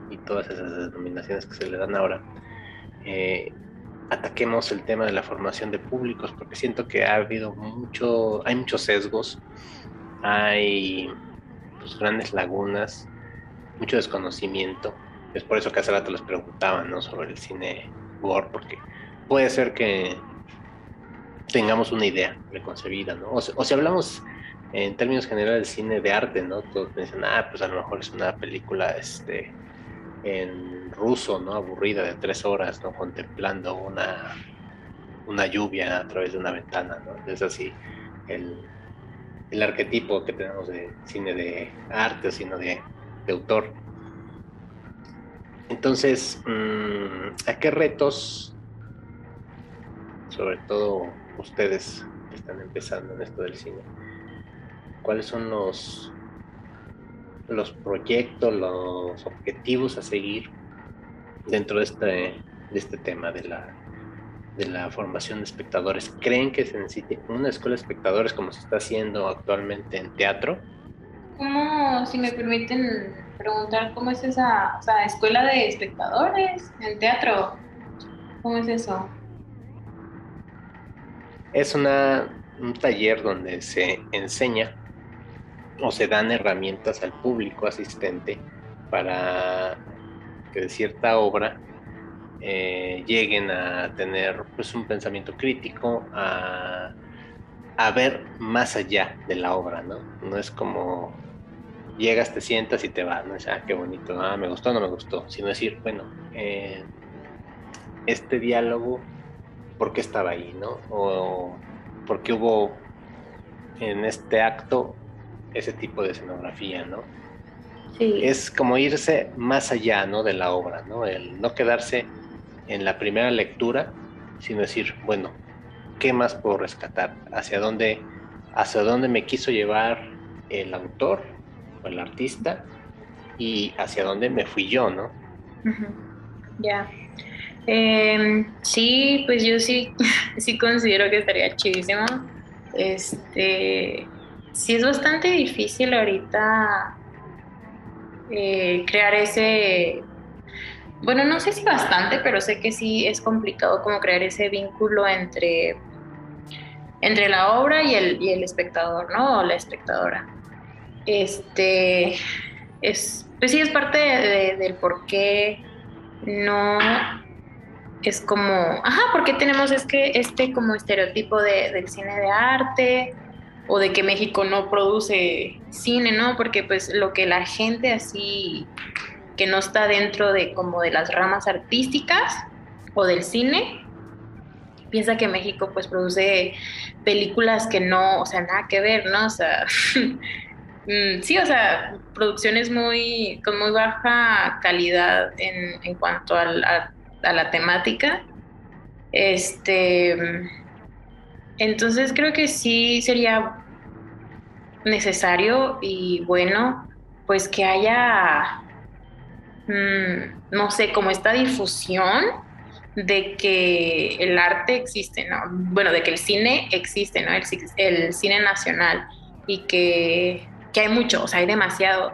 y todas esas denominaciones que se le dan ahora, eh, ataquemos el tema de la formación de públicos, porque siento que ha habido mucho, hay muchos sesgos, hay pues, grandes lagunas, mucho desconocimiento. Es por eso que hace rato les preguntaba ¿no? sobre el cine gore, porque puede ser que tengamos una idea preconcebida, ¿no? O, si hablamos en términos generales del cine de arte, ¿no? Todos dicen, ah, pues a lo mejor es una película este, en ruso, ¿no? Aburrida de tres horas, ¿no? Contemplando una, una lluvia a través de una ventana, ¿no? Es así el, el arquetipo que tenemos de cine de arte o cine de, de autor. Entonces, mm, ¿a qué retos, sobre todo ustedes que están empezando en esto del cine, cuáles son los, los proyectos, los objetivos a seguir dentro de este, de este tema de la de la formación de espectadores. ¿Creen que se necesite una escuela de espectadores como se está haciendo actualmente en teatro? ¿Cómo, si me permiten preguntar, cómo es esa o sea, escuela de espectadores en teatro? ¿Cómo es eso? Es una, un taller donde se enseña o se dan herramientas al público asistente para que de cierta obra eh, lleguen a tener pues, un pensamiento crítico, a, a, ver más allá de la obra, ¿no? No es como llegas, te sientas y te vas, ¿no? ah, qué bonito, ah, me gustó, no me gustó, sino decir, bueno, eh, este diálogo, ¿por qué estaba ahí, no? O por qué hubo en este acto ese tipo de escenografía, ¿no? Sí. Es como irse más allá, ¿no? De la obra, ¿no? El no quedarse en la primera lectura, sino decir, bueno, ¿qué más puedo rescatar? ¿Hacia dónde, hacia dónde me quiso llevar el autor o el artista? Y hacia dónde me fui yo, ¿no? Ya. Em, sí, pues yo sí, sí considero que estaría chidísimo. Este, sí es bastante difícil ahorita eh, crear ese, bueno, no sé si bastante, pero sé que sí es complicado como crear ese vínculo entre, entre la obra y el, y el espectador, ¿no? O la espectadora. Este, es, pues sí es parte del por qué no es como, ajá, porque tenemos es que este como estereotipo de, del cine de arte o de que México no produce cine, ¿no? Porque pues lo que la gente así que no está dentro de como de las ramas artísticas o del cine piensa que México pues produce películas que no, o sea, nada que ver, ¿no? O sea, mm, sí, o sea, producciones muy, con muy baja calidad en, en cuanto a, a la temática. Este, entonces creo que sí sería necesario y bueno, pues que haya, mm, no sé, como esta difusión de que el arte existe, ¿no? Bueno, de que el cine existe, ¿no? El, el cine nacional y que, que, hay mucho, o sea, hay demasiado.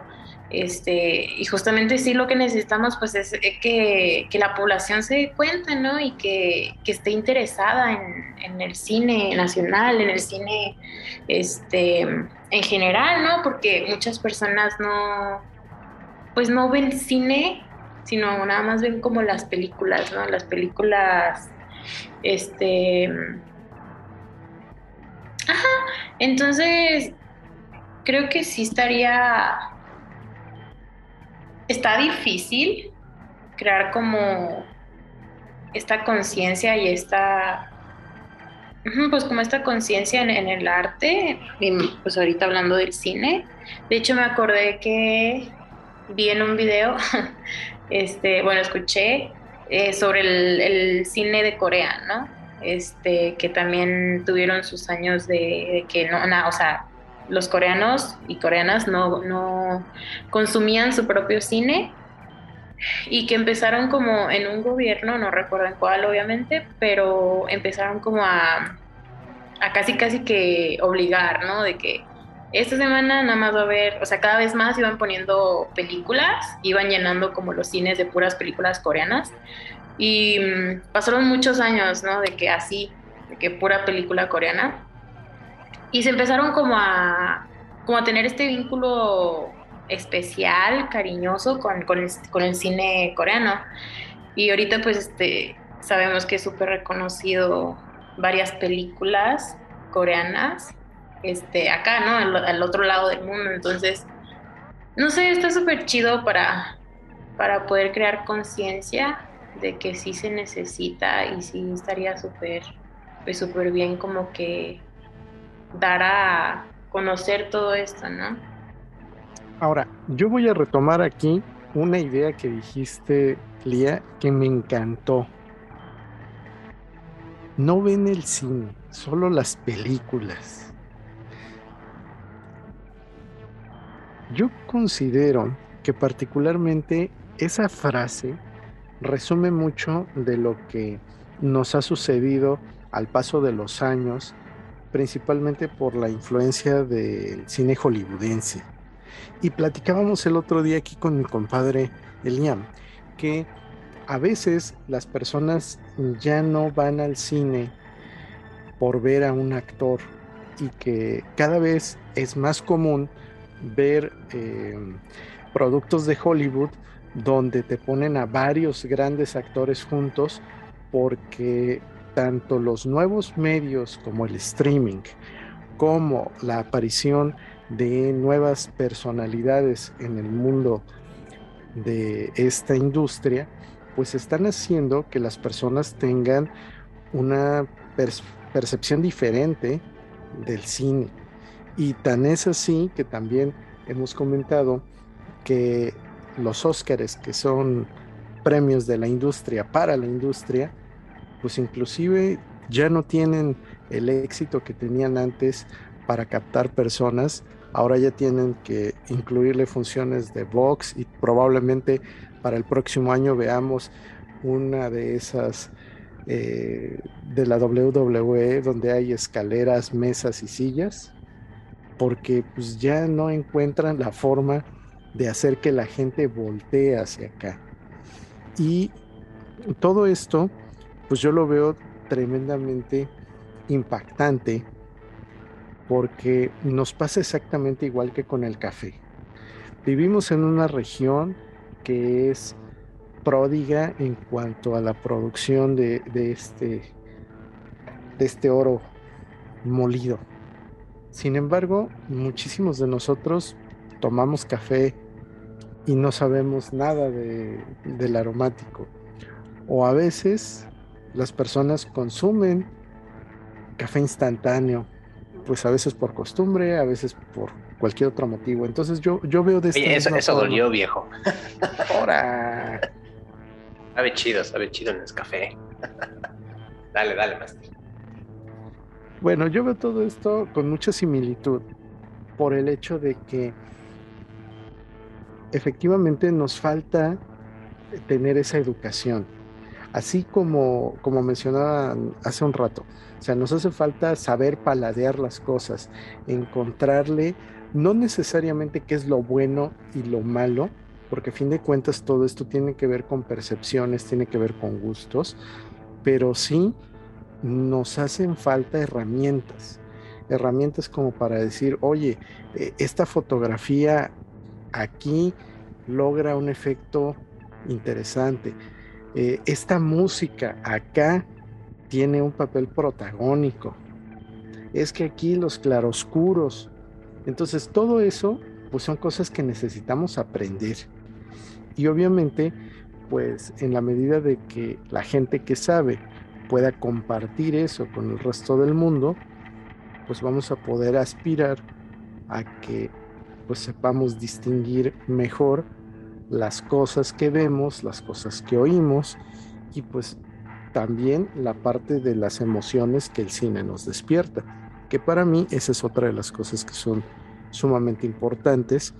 Este, y justamente sí lo que necesitamos pues es eh, que, que la población se dé cuenta, ¿no? Y que, que esté interesada en, en, el cine nacional, en el cine este, en general, ¿no? Porque muchas personas no, pues no ven cine, sino nada más ven como las películas, ¿no? Las películas, este... Ajá, entonces creo que sí estaría está difícil crear como esta conciencia y esta, pues como esta conciencia en, el arte, pues ahorita hablando del cine. De hecho me acordé que vi en un video, este, bueno, escuché eh, sobre el, cine de Corea, ¿no? Este, que también tuvieron sus años de, que no, o sea, los coreanos y coreanas no, no consumían su propio cine y que empezaron como en un gobierno, no recuerdo en cuál obviamente, pero empezaron como a, a casi casi que obligar, ¿no? De que esta semana nada más va a haber, o sea, cada vez más iban poniendo películas, iban llenando como los cines de puras películas coreanas y mm, pasaron muchos años, ¿no? De que así, de que pura película coreana y se empezaron como a, como a tener este vínculo especial, cariñoso con, con, el, cine coreano. Y ahorita pues este, sabemos que es súper reconocido varias películas coreanas este, acá, ¿no? Al, al, otro lado del mundo. Entonces, no sé, está súper chido para, para poder crear conciencia de que sí se necesita y sí estaría súper, pues súper bien como que dar a conocer todo esto, ¿no? Ahora, yo voy a retomar aquí una idea que dijiste, Lía, que me encantó. No ven el cine, solo las películas. Yo considero que particularmente esa frase resume mucho de lo que nos ha sucedido al paso de los años, principalmente por la influencia del cine hollywoodense. Y platicábamos el otro día aquí con mi compadre Eliam, que a veces las personas ya no van al cine por ver a un actor y que cada vez es más común ver eh, productos de Hollywood donde te ponen a varios grandes actores juntos porque tanto los nuevos medios como el streaming, como la aparición de nuevas personalidades en el mundo de esta industria, pues están haciendo que las personas tengan una percepción diferente del cine. Y tan es así que también hemos comentado que los Óscares, que son premios de la industria para la industria, pues inclusive ya no tienen el éxito que tenían antes para captar personas, ahora ya tienen que incluirle funciones de box y probablemente para el próximo año veamos una de esas eh, de la WWE donde hay escaleras, mesas y sillas, porque pues ya no encuentran la forma de hacer que la gente voltee hacia acá. Y todo esto, pues yo lo veo tremendamente impactante porque nos pasa exactamente igual que con el café. Vivimos en una región que es pródiga en cuanto a la producción de, este, de este oro molido. Sin embargo, muchísimos de nosotros tomamos café y no sabemos nada del aromático. O a veces las personas consumen café instantáneo, pues a veces por costumbre, a veces por cualquier otro motivo. Entonces yo, yo veo de eso, eso dolió, viejo. Ahora. Sabe chido, sabe chido en el café. dale, dale, maestro. Bueno, yo veo todo esto con mucha similitud por el hecho de que efectivamente nos falta tener esa educación. Así como, como mencionaba hace un rato, o sea, nos hace falta saber paladear las cosas, encontrarle no necesariamente qué es lo bueno y lo malo, porque a fin de cuentas todo esto tiene que ver con percepciones, tiene que ver con gustos, pero sí nos hacen falta herramientas, herramientas como para decir, oye, eh, esta fotografía aquí logra un efecto interesante. Eh, esta música acá tiene un papel protagónico. Es que aquí los claroscuros. Entonces todo eso pues son cosas que necesitamos aprender. Y obviamente pues en la medida de que la gente que sabe pueda compartir eso con el resto del mundo, pues vamos a poder aspirar a que pues sepamos distinguir mejor las cosas que vemos, las cosas que oímos y pues también la parte de las emociones que el cine nos despierta, que para mí esa es otra de las cosas que son sumamente importantes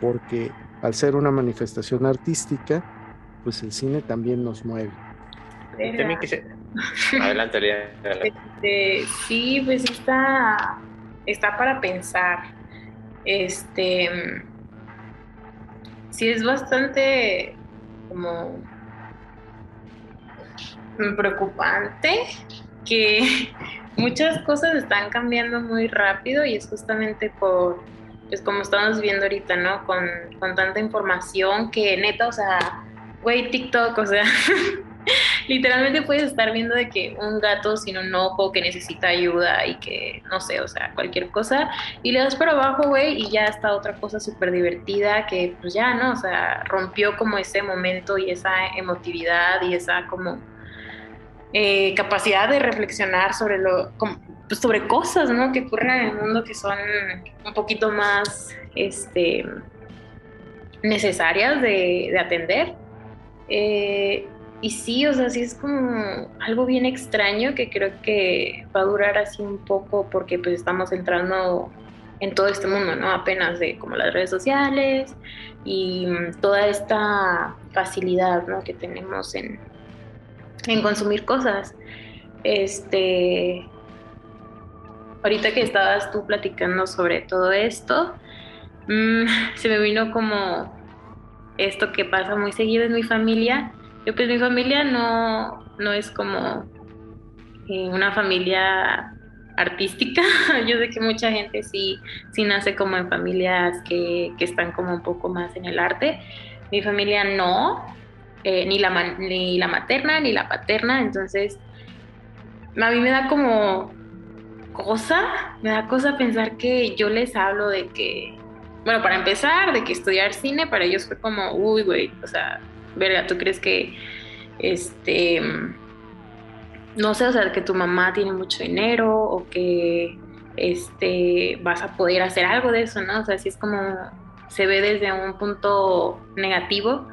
porque al ser una manifestación artística, pues el cine también nos mueve. Adelante, este, sí, pues está, está para pensar este, sí es bastante como preocupante que muchas cosas están cambiando muy rápido y es justamente por, pues como estamos viendo ahorita, ¿no? Con, con tanta información que neta, o sea, güey, TikTok, o sea, literalmente puedes estar viendo de que un gato sin un ojo que necesita ayuda y que no sé, o sea, cualquier cosa, y le das para abajo, güey, y ya está otra cosa súper divertida que pues ya, ¿no? O sea, rompió como ese momento y esa emotividad y esa como eh, capacidad de reflexionar sobre lo, pues, sobre cosas, ¿no? Que ocurren en el mundo que son un poquito más, este, necesarias de, de atender. Eh, y sí, o sea, sí es como algo bien extraño que creo que va a durar así un poco porque pues estamos entrando en todo este mundo, ¿no? Apenas de como las redes sociales y toda esta facilidad, ¿no? Que tenemos en, en consumir cosas. Este, ahorita que estabas tú platicando sobre todo esto, mm, se me vino como esto que pasa muy seguido en mi familia. Yo pues mi familia no, no es como eh, una familia artística. Yo sé que mucha gente sí, sí nace como en familias que, que están como un poco más en el arte. Mi familia no, eh, ni, la, ni la materna ni la paterna, entonces a mí me da como cosa, me da cosa pensar que yo les hablo de que, bueno, para empezar, de que estudiar cine para ellos fue como, uy, güey, o sea, verga, ¿tú crees que, este, no sé, o sea, que tu mamá tiene mucho dinero o que, este, vas a poder hacer algo de eso, ¿no? O sea, si es como, se ve desde un punto negativo,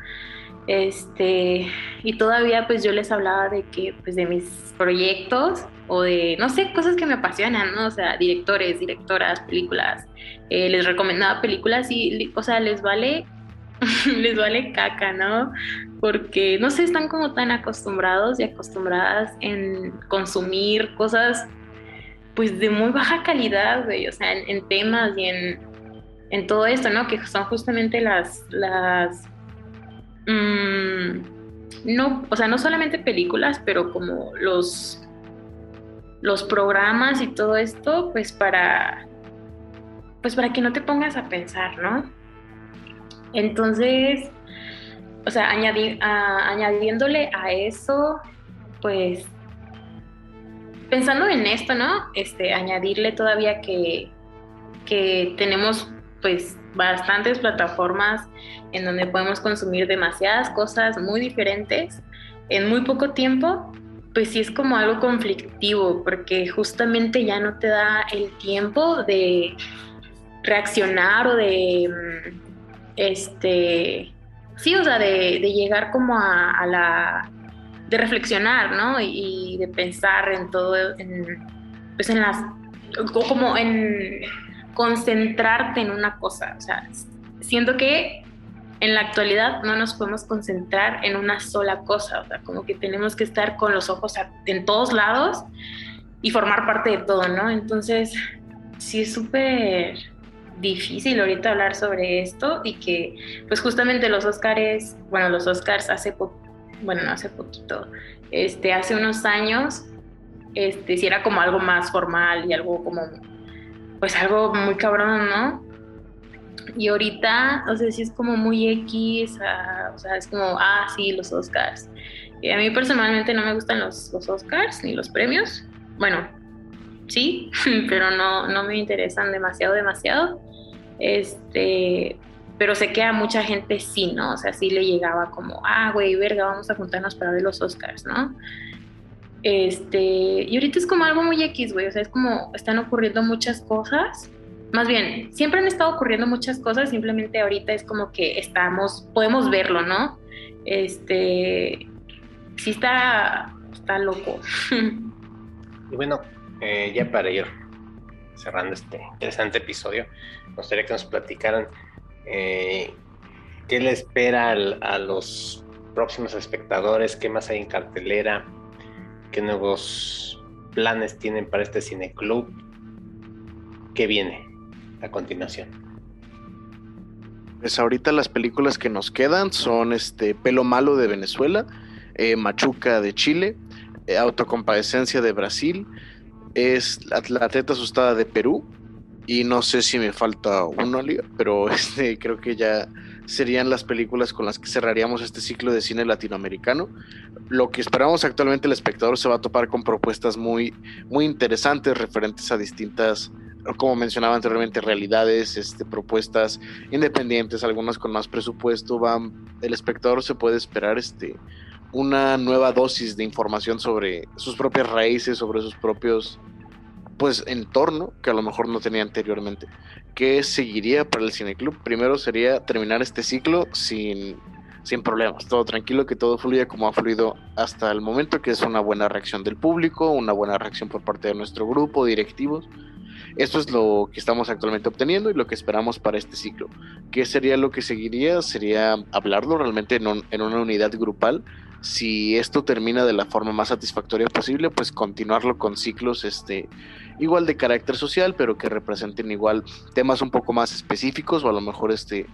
este, y todavía pues yo les hablaba de que, pues de mis proyectos o de, no sé, cosas que me apasionan, ¿no? O sea, directores, directoras, películas. Eh, les recomendaba películas y, o sea, les vale, les vale caca, ¿no? Porque, no sé, están como tan acostumbrados y acostumbradas en consumir cosas, pues de muy baja calidad, güey, o sea, en, temas y en, en todo esto, ¿no? Que son justamente las, las Mm, no, o sea, no solamente películas, pero como los, los programas y todo esto, pues para, pues para que no te pongas a pensar, ¿no? Entonces, o sea, añadiéndole a eso, pues pensando en esto, ¿no? Este, añadirle todavía que, que tenemos pues bastantes plataformas en donde podemos consumir demasiadas cosas muy diferentes en muy poco tiempo, pues sí es como algo conflictivo, porque justamente ya no te da el tiempo de reaccionar o de, mm, este, sí, o sea, de, llegar como a, la, de reflexionar, ¿no? Y, de pensar en todo, en, pues en las, como en concentrarte en una cosa. O sea, siento que en la actualidad no nos podemos concentrar en una sola cosa. O sea, como que tenemos que estar con los ojos en todos lados y formar parte de todo, ¿no? Entonces, sí es súper difícil ahorita hablar sobre esto y que, pues justamente los Oscars, bueno, los Oscars hace poco, bueno, no hace poquito, este, hace unos años, este, si era como algo más formal y algo como pues algo muy cabrón, ¿no? Y ahorita, o sea, sí es como muy X, o sea, es como, ah, sí, los Oscars. A mí personalmente no me gustan los, los Oscars ni los premios. Bueno, sí, pero no, no me interesan demasiado, demasiado. Este, pero sé que a mucha gente sí, ¿no? O sea, sí le llegaba como, ah, güey, verga, vamos a juntarnos para ver los Oscars, ¿no? Este, y ahorita es como algo muy X, güey, o sea, es como están ocurriendo muchas cosas. Más bien, siempre han estado ocurriendo muchas cosas, simplemente ahorita es como que estamos, podemos verlo, ¿no? Este, sí está, está loco. Y bueno, eh, ya para ir cerrando este interesante episodio, me gustaría que nos platicaran eh, qué le espera a los próximos espectadores, qué más hay en cartelera, qué nuevos planes tienen para este cineclub, qué viene a continuación. Pues ahorita las películas que nos quedan son este Pelo Malo de Venezuela, eh, Machuca de Chile, eh, Autocompadecencia de Brasil, es La Teta Asustada de Perú, y no sé si me falta uno, pero este, creo que ya serían las películas con las que cerraríamos este ciclo de cine latinoamericano. Lo que esperamos actualmente el espectador se va a topar con propuestas muy, muy interesantes referentes a distintas, como mencionaba anteriormente, realidades, este, propuestas independientes, algunas con más presupuesto. Van, el espectador se puede esperar este, una nueva dosis de información sobre sus propias raíces, sobre sus propios pues entorno que a lo mejor no tenía anteriormente. ¿Qué seguiría para el cineclub? Primero sería terminar este ciclo sin, sin problemas, todo tranquilo, que todo fluya como ha fluido hasta el momento, que es una buena reacción del público, una buena reacción por parte de nuestro grupo, directivos. Esto es lo que estamos actualmente obteniendo y lo que esperamos para este ciclo. ¿Qué sería lo que seguiría? Sería hablarlo realmente en, en una unidad grupal si esto termina de la forma más satisfactoria posible, pues continuarlo con ciclos este, igual de carácter social, pero que representen igual temas un poco más específicos o a lo mejor este,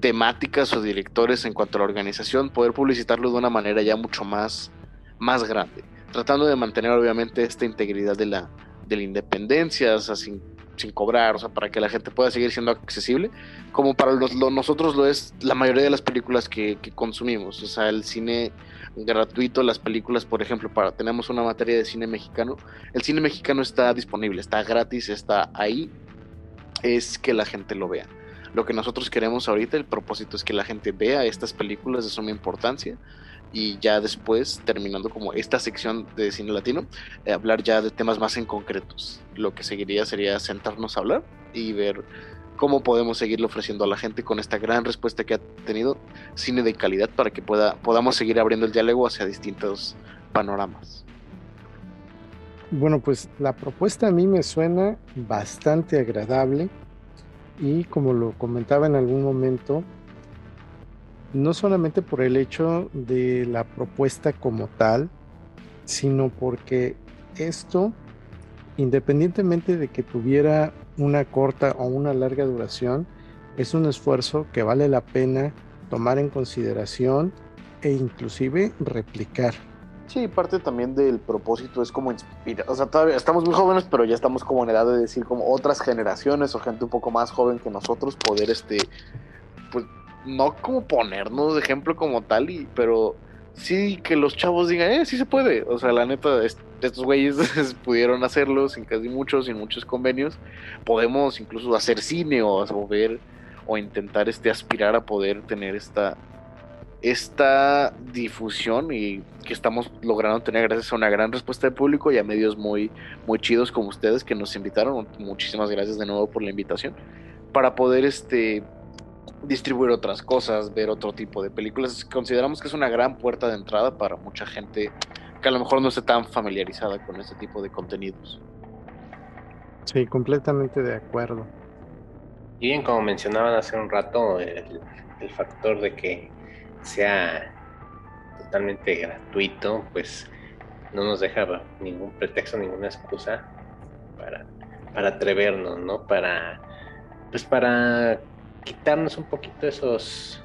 temáticas o directores en cuanto a la organización, poder publicitarlo de una manera ya mucho más, más grande, tratando de mantener obviamente esta integridad de la, de la independencia, sin, sin, cobrar, o sea, para que la gente pueda seguir siendo accesible, como para los, nosotros lo es la mayoría de las películas que, que, consumimos, o sea, el cine gratuito, las películas, por ejemplo, para tenemos una materia de cine mexicano, el cine mexicano está disponible, está gratis, está ahí, es que la gente lo vea. Lo que nosotros queremos ahorita, el propósito es que la gente vea estas películas de suma importancia y ya después, terminando como esta sección de cine latino, eh, hablar ya de temas más en concretos. Lo que seguiría sería sentarnos a hablar y ver cómo podemos seguirle ofreciendo a la gente con esta gran respuesta que ha tenido cine de calidad para que pueda, podamos seguir abriendo el diálogo hacia distintos panoramas. Bueno, pues la propuesta a mí me suena bastante agradable y como lo comentaba en algún momento, no solamente por el hecho de la propuesta como tal, sino porque esto, independientemente de que tuviera una corta o una larga duración, es un esfuerzo que vale la pena tomar en consideración e inclusive replicar. Sí, parte también del propósito es como inspirar, o sea, todavía estamos muy jóvenes, pero ya estamos como en edad de decir como otras generaciones o gente un poco más joven que nosotros poder este pues no como ponernos de ejemplo como tal, y, pero sí que los chavos digan, eh, sí se puede. O sea, la neta, estos güeyes pudieron hacerlo sin casi muchos, sin muchos convenios. Podemos incluso hacer cine o, o ver o intentar este aspirar a poder tener esta esta difusión y que estamos logrando tener gracias a una gran respuesta del público y a medios muy muy chidos como ustedes que nos invitaron. Muchísimas gracias de nuevo por la invitación para poder este distribuir otras cosas, ver otro tipo de películas. Consideramos que es una gran puerta de entrada para mucha gente que a lo mejor no esté tan familiarizada con este tipo de contenidos. Sí, completamente de acuerdo. Y bien, como mencionaban hace un rato, el, el factor de que sea totalmente gratuito, pues no nos deja ningún pretexto, ninguna excusa para, para atrevernos, ¿no? Para, pues para quitarnos un poquito esos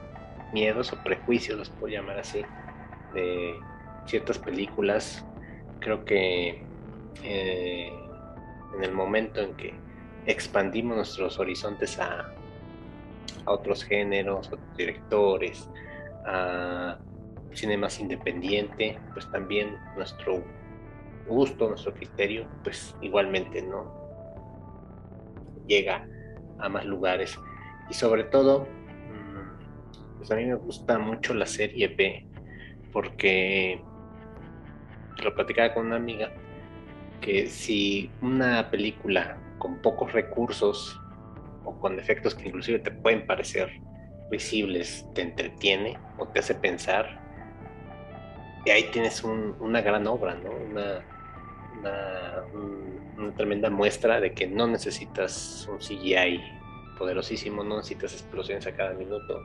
miedos o prejuicios, los puedo llamar así, de ciertas películas. Creo que eh, en el momento en que expandimos nuestros horizontes a, a otros géneros, otros directores, a cine más independiente, pues también nuestro gusto, nuestro criterio, pues igualmente no llega a más lugares y sobre todo, mm, pues a mí me gusta mucho la serie B, porque lo platicaba con una amiga, que si una película con pocos recursos o con efectos que inclusive te pueden parecer visibles te entretiene o te hace pensar, y ahí tienes una gran obra, ¿no? Una, una, tremenda muestra de que no necesitas un CGI poderosísimo, no necesitas explosiones a cada minuto,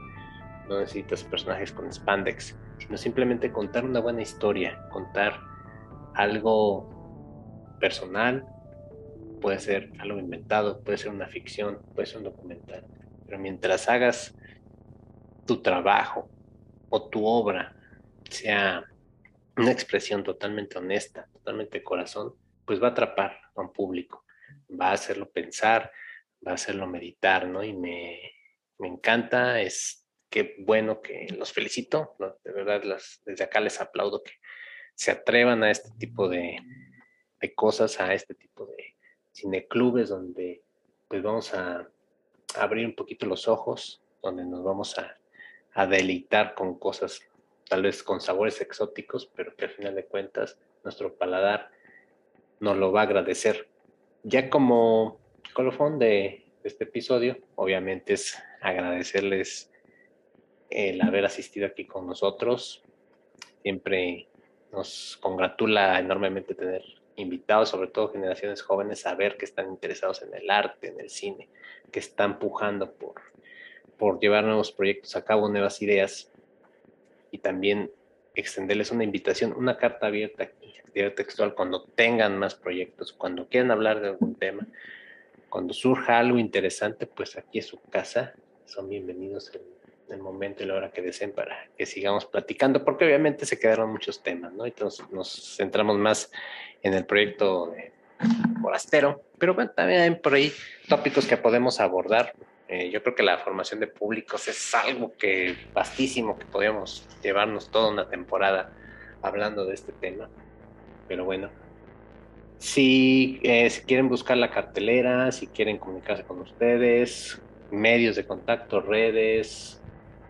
no necesitas personajes con spandex, sino simplemente contar una buena historia, contar algo personal, puede ser algo inventado, puede ser una ficción, puede ser un documental, pero mientras hagas tu trabajo o tu obra sea una expresión totalmente honesta, totalmente corazón, pues va a atrapar a un público, va a hacerlo pensar, hacerlo meditar, ¿no? Y me, encanta, es que bueno que los felicito, de verdad las, desde acá les aplaudo que se atrevan a este tipo de, cosas, a este tipo de cineclubes donde pues vamos a, abrir un poquito los ojos, donde nos vamos a, a deleitar con cosas tal vez con sabores exóticos, pero que al final de cuentas nuestro paladar nos lo va a agradecer. Ya como colofón de este episodio, obviamente es agradecerles el haber asistido aquí con nosotros. Siempre nos congratula enormemente tener invitados, sobre todo generaciones jóvenes, a ver que están interesados en el arte, en el cine, que están pujando por, por llevar nuevos proyectos a cabo, nuevas ideas y también extenderles una invitación, una carta abierta, actividad textual, cuando tengan más proyectos, cuando quieran hablar de algún tema, cuando surja algo interesante, pues aquí es su casa, son bienvenidos en el momento y la hora que deseen para que sigamos platicando, porque obviamente se quedaron muchos temas, ¿no? Entonces nos centramos más en el proyecto de forastero, pero bueno, también hay por ahí tópicos que podemos abordar. Eh, yo creo que la formación de públicos es algo que vastísimo, que podríamos llevarnos toda una temporada hablando de este tema. Pero bueno, si, eh, si quieren buscar la cartelera, si quieren comunicarse con ustedes, medios de contacto, redes,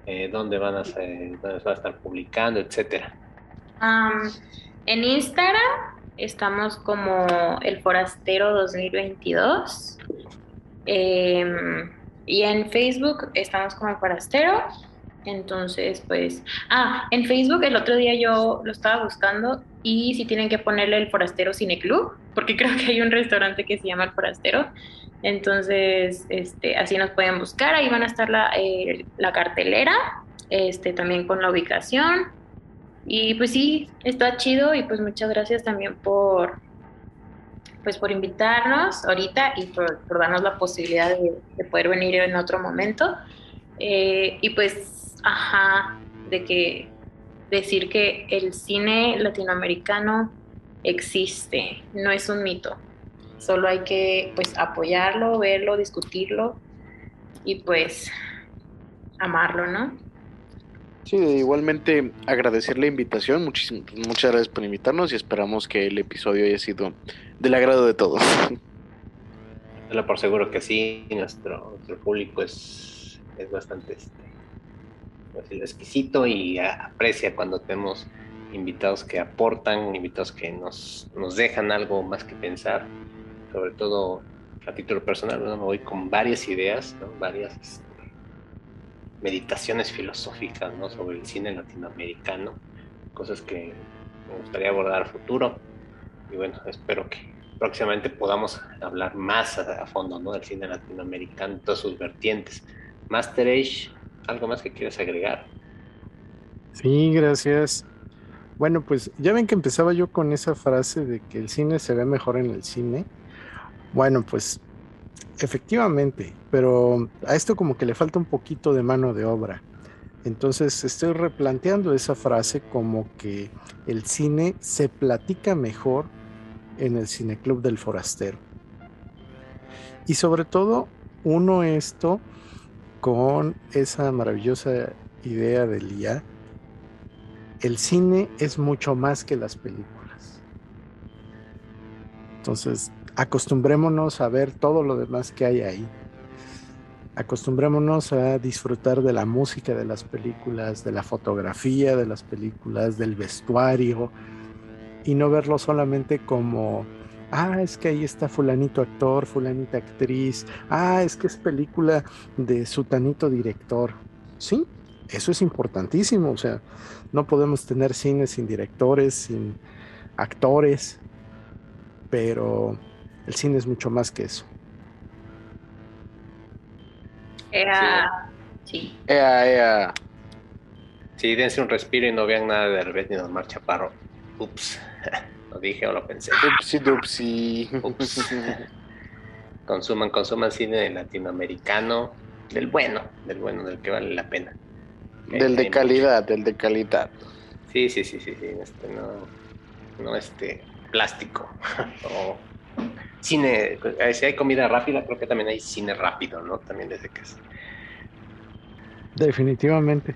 eh, dónde, van a dónde van a estar publicando, etcétera. en Instagram estamos como El Forastero 2022. Em, y en Facebook estamos como El Forastero. Entonces, pues, ah, en Facebook el otro día yo lo estaba buscando y si tienen que ponerle el Forastero Cine Club, porque creo que hay un restaurante que se llama El Forastero. Entonces, este, así nos pueden buscar, ahí van a estar la, eh, la cartelera, este, también con la ubicación y pues sí, está chido y pues muchas gracias también por, pues por invitarnos ahorita y por, darnos la posibilidad de, poder venir en otro momento. Eh, y pues, ajá, de que decir que el cine latinoamericano existe, no es un mito. Solo hay que pues apoyarlo, verlo, discutirlo y pues amarlo, ¿no? Sí, igualmente agradecer la invitación, muchísimas, muchas gracias por invitarnos y esperamos que el episodio haya sido del agrado de todos. Por seguro que sí, nuestro, público es, es bastante este, pues, exquisito y aprecia cuando tenemos invitados que aportan, invitados que nos, nos dejan algo más que pensar, sobre todo a título personal, me voy con varias ideas, varias este, meditaciones filosóficas ¿no? sobre el cine latinoamericano, cosas que me gustaría abordar a futuro. Y bueno, espero que próximamente podamos hablar más a, fondo ¿no? del cine latinoamericano, todas sus vertientes. Master Age, ¿algo más que quieras agregar? Sí, gracias. Bueno, pues ya ven que empezaba yo con esa frase de que el cine se ve mejor en el cine. Bueno, pues Efectivamente, pero a esto como que le falta un poquito de mano de obra. Entonces estoy replanteando esa frase como que el cine se platica mejor en el cineclub del forastero. Y sobre todo, uno esto con esa maravillosa idea de Lía. El cine es mucho más que las películas. Entonces, acostumbrémonos a ver todo lo demás que hay ahí. Acostumbrémonos a disfrutar de la música de las películas, de la fotografía de las películas, del vestuario, y no verlo solamente como, ah, es que ahí está fulanito actor, fulanita actriz, ah, es que es película de sutanito director. Sí, eso es importantísimo, o sea, no podemos tener cine sin directores, sin actores, pero el cine es mucho más que eso. Ea, sí. Ea, ea. Sí, dense un respiro y no vean nada de Herbert ni de Omar Chaparro. Ups, lo dije o lo pensé. Upsi dupsi. Ups. consuman, consuman cine latinoamericano, del bueno, del bueno, del que vale la pena. Del de calidad, del de calidad. Sí, sí, sí, sí, sí, este no, no este plástico o cine, eh, si hay comida rápida, creo que también hay cine rápido, ¿no? También desde que es. Definitivamente.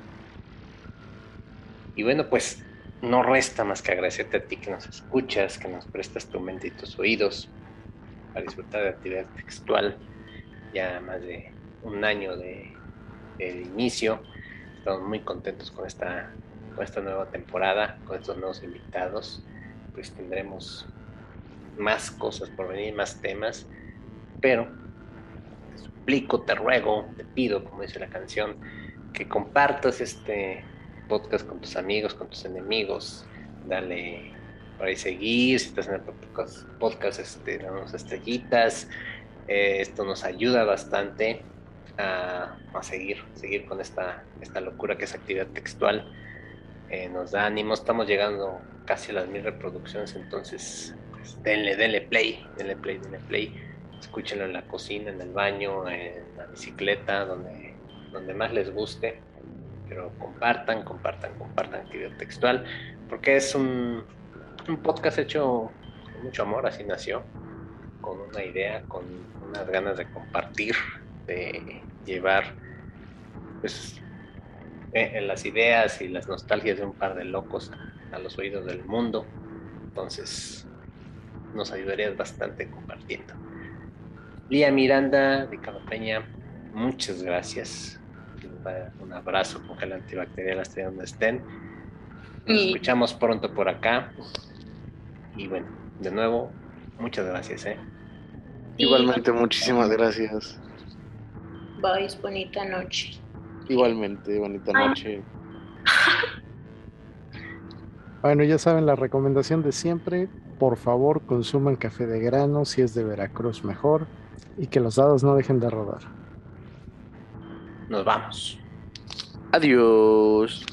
Y bueno, pues no resta más que agradecerte a ti que nos escuchas, que nos prestas tu mente y tus oídos para disfrutar de actividad textual. Ya más de un año de, inicio. Estamos muy contentos con esta, con esta nueva temporada, con estos nuevos invitados. Pues tendremos más cosas por venir, más temas, pero te suplico, te ruego, te pido, como dice la canción, que compartas este podcast con tus amigos, con tus enemigos, dale por ahí seguir, si estás en el podcast, este, damos estrellitas, eh, esto nos ayuda bastante a, a, seguir, seguir con esta, esta locura que es actividad textual. eh, nos da ánimo. Estamos llegando casi a las mil reproducciones, entonces pues, denle, denle play, denle play, denle play. Escúchenlo en la cocina, en el baño, en la bicicleta, donde, donde más les guste. Pero compartan, compartan, compartan actividad textual, porque es un, un podcast hecho con mucho amor, así nació, con una idea, con unas ganas de compartir, de llevar pues eh, en las ideas y las nostalgias de un par de locos a, los oídos del mundo. Entonces, nos ayudarías bastante compartiendo. Lía Miranda de Peña, muchas gracias. Un abrazo con gel antibacterial hasta donde estén. Nos escuchamos pronto por acá. Y bueno, de nuevo, muchas gracias. ¿eh? Igualmente, muchísimas gracias. Bye, bonita noche. Igualmente, bonita noche. Bueno, ya saben la recomendación de siempre. Por favor, consuman café de grano, si es de Veracruz mejor, y que los dados no dejen de rodar. Nos vamos. Adiós.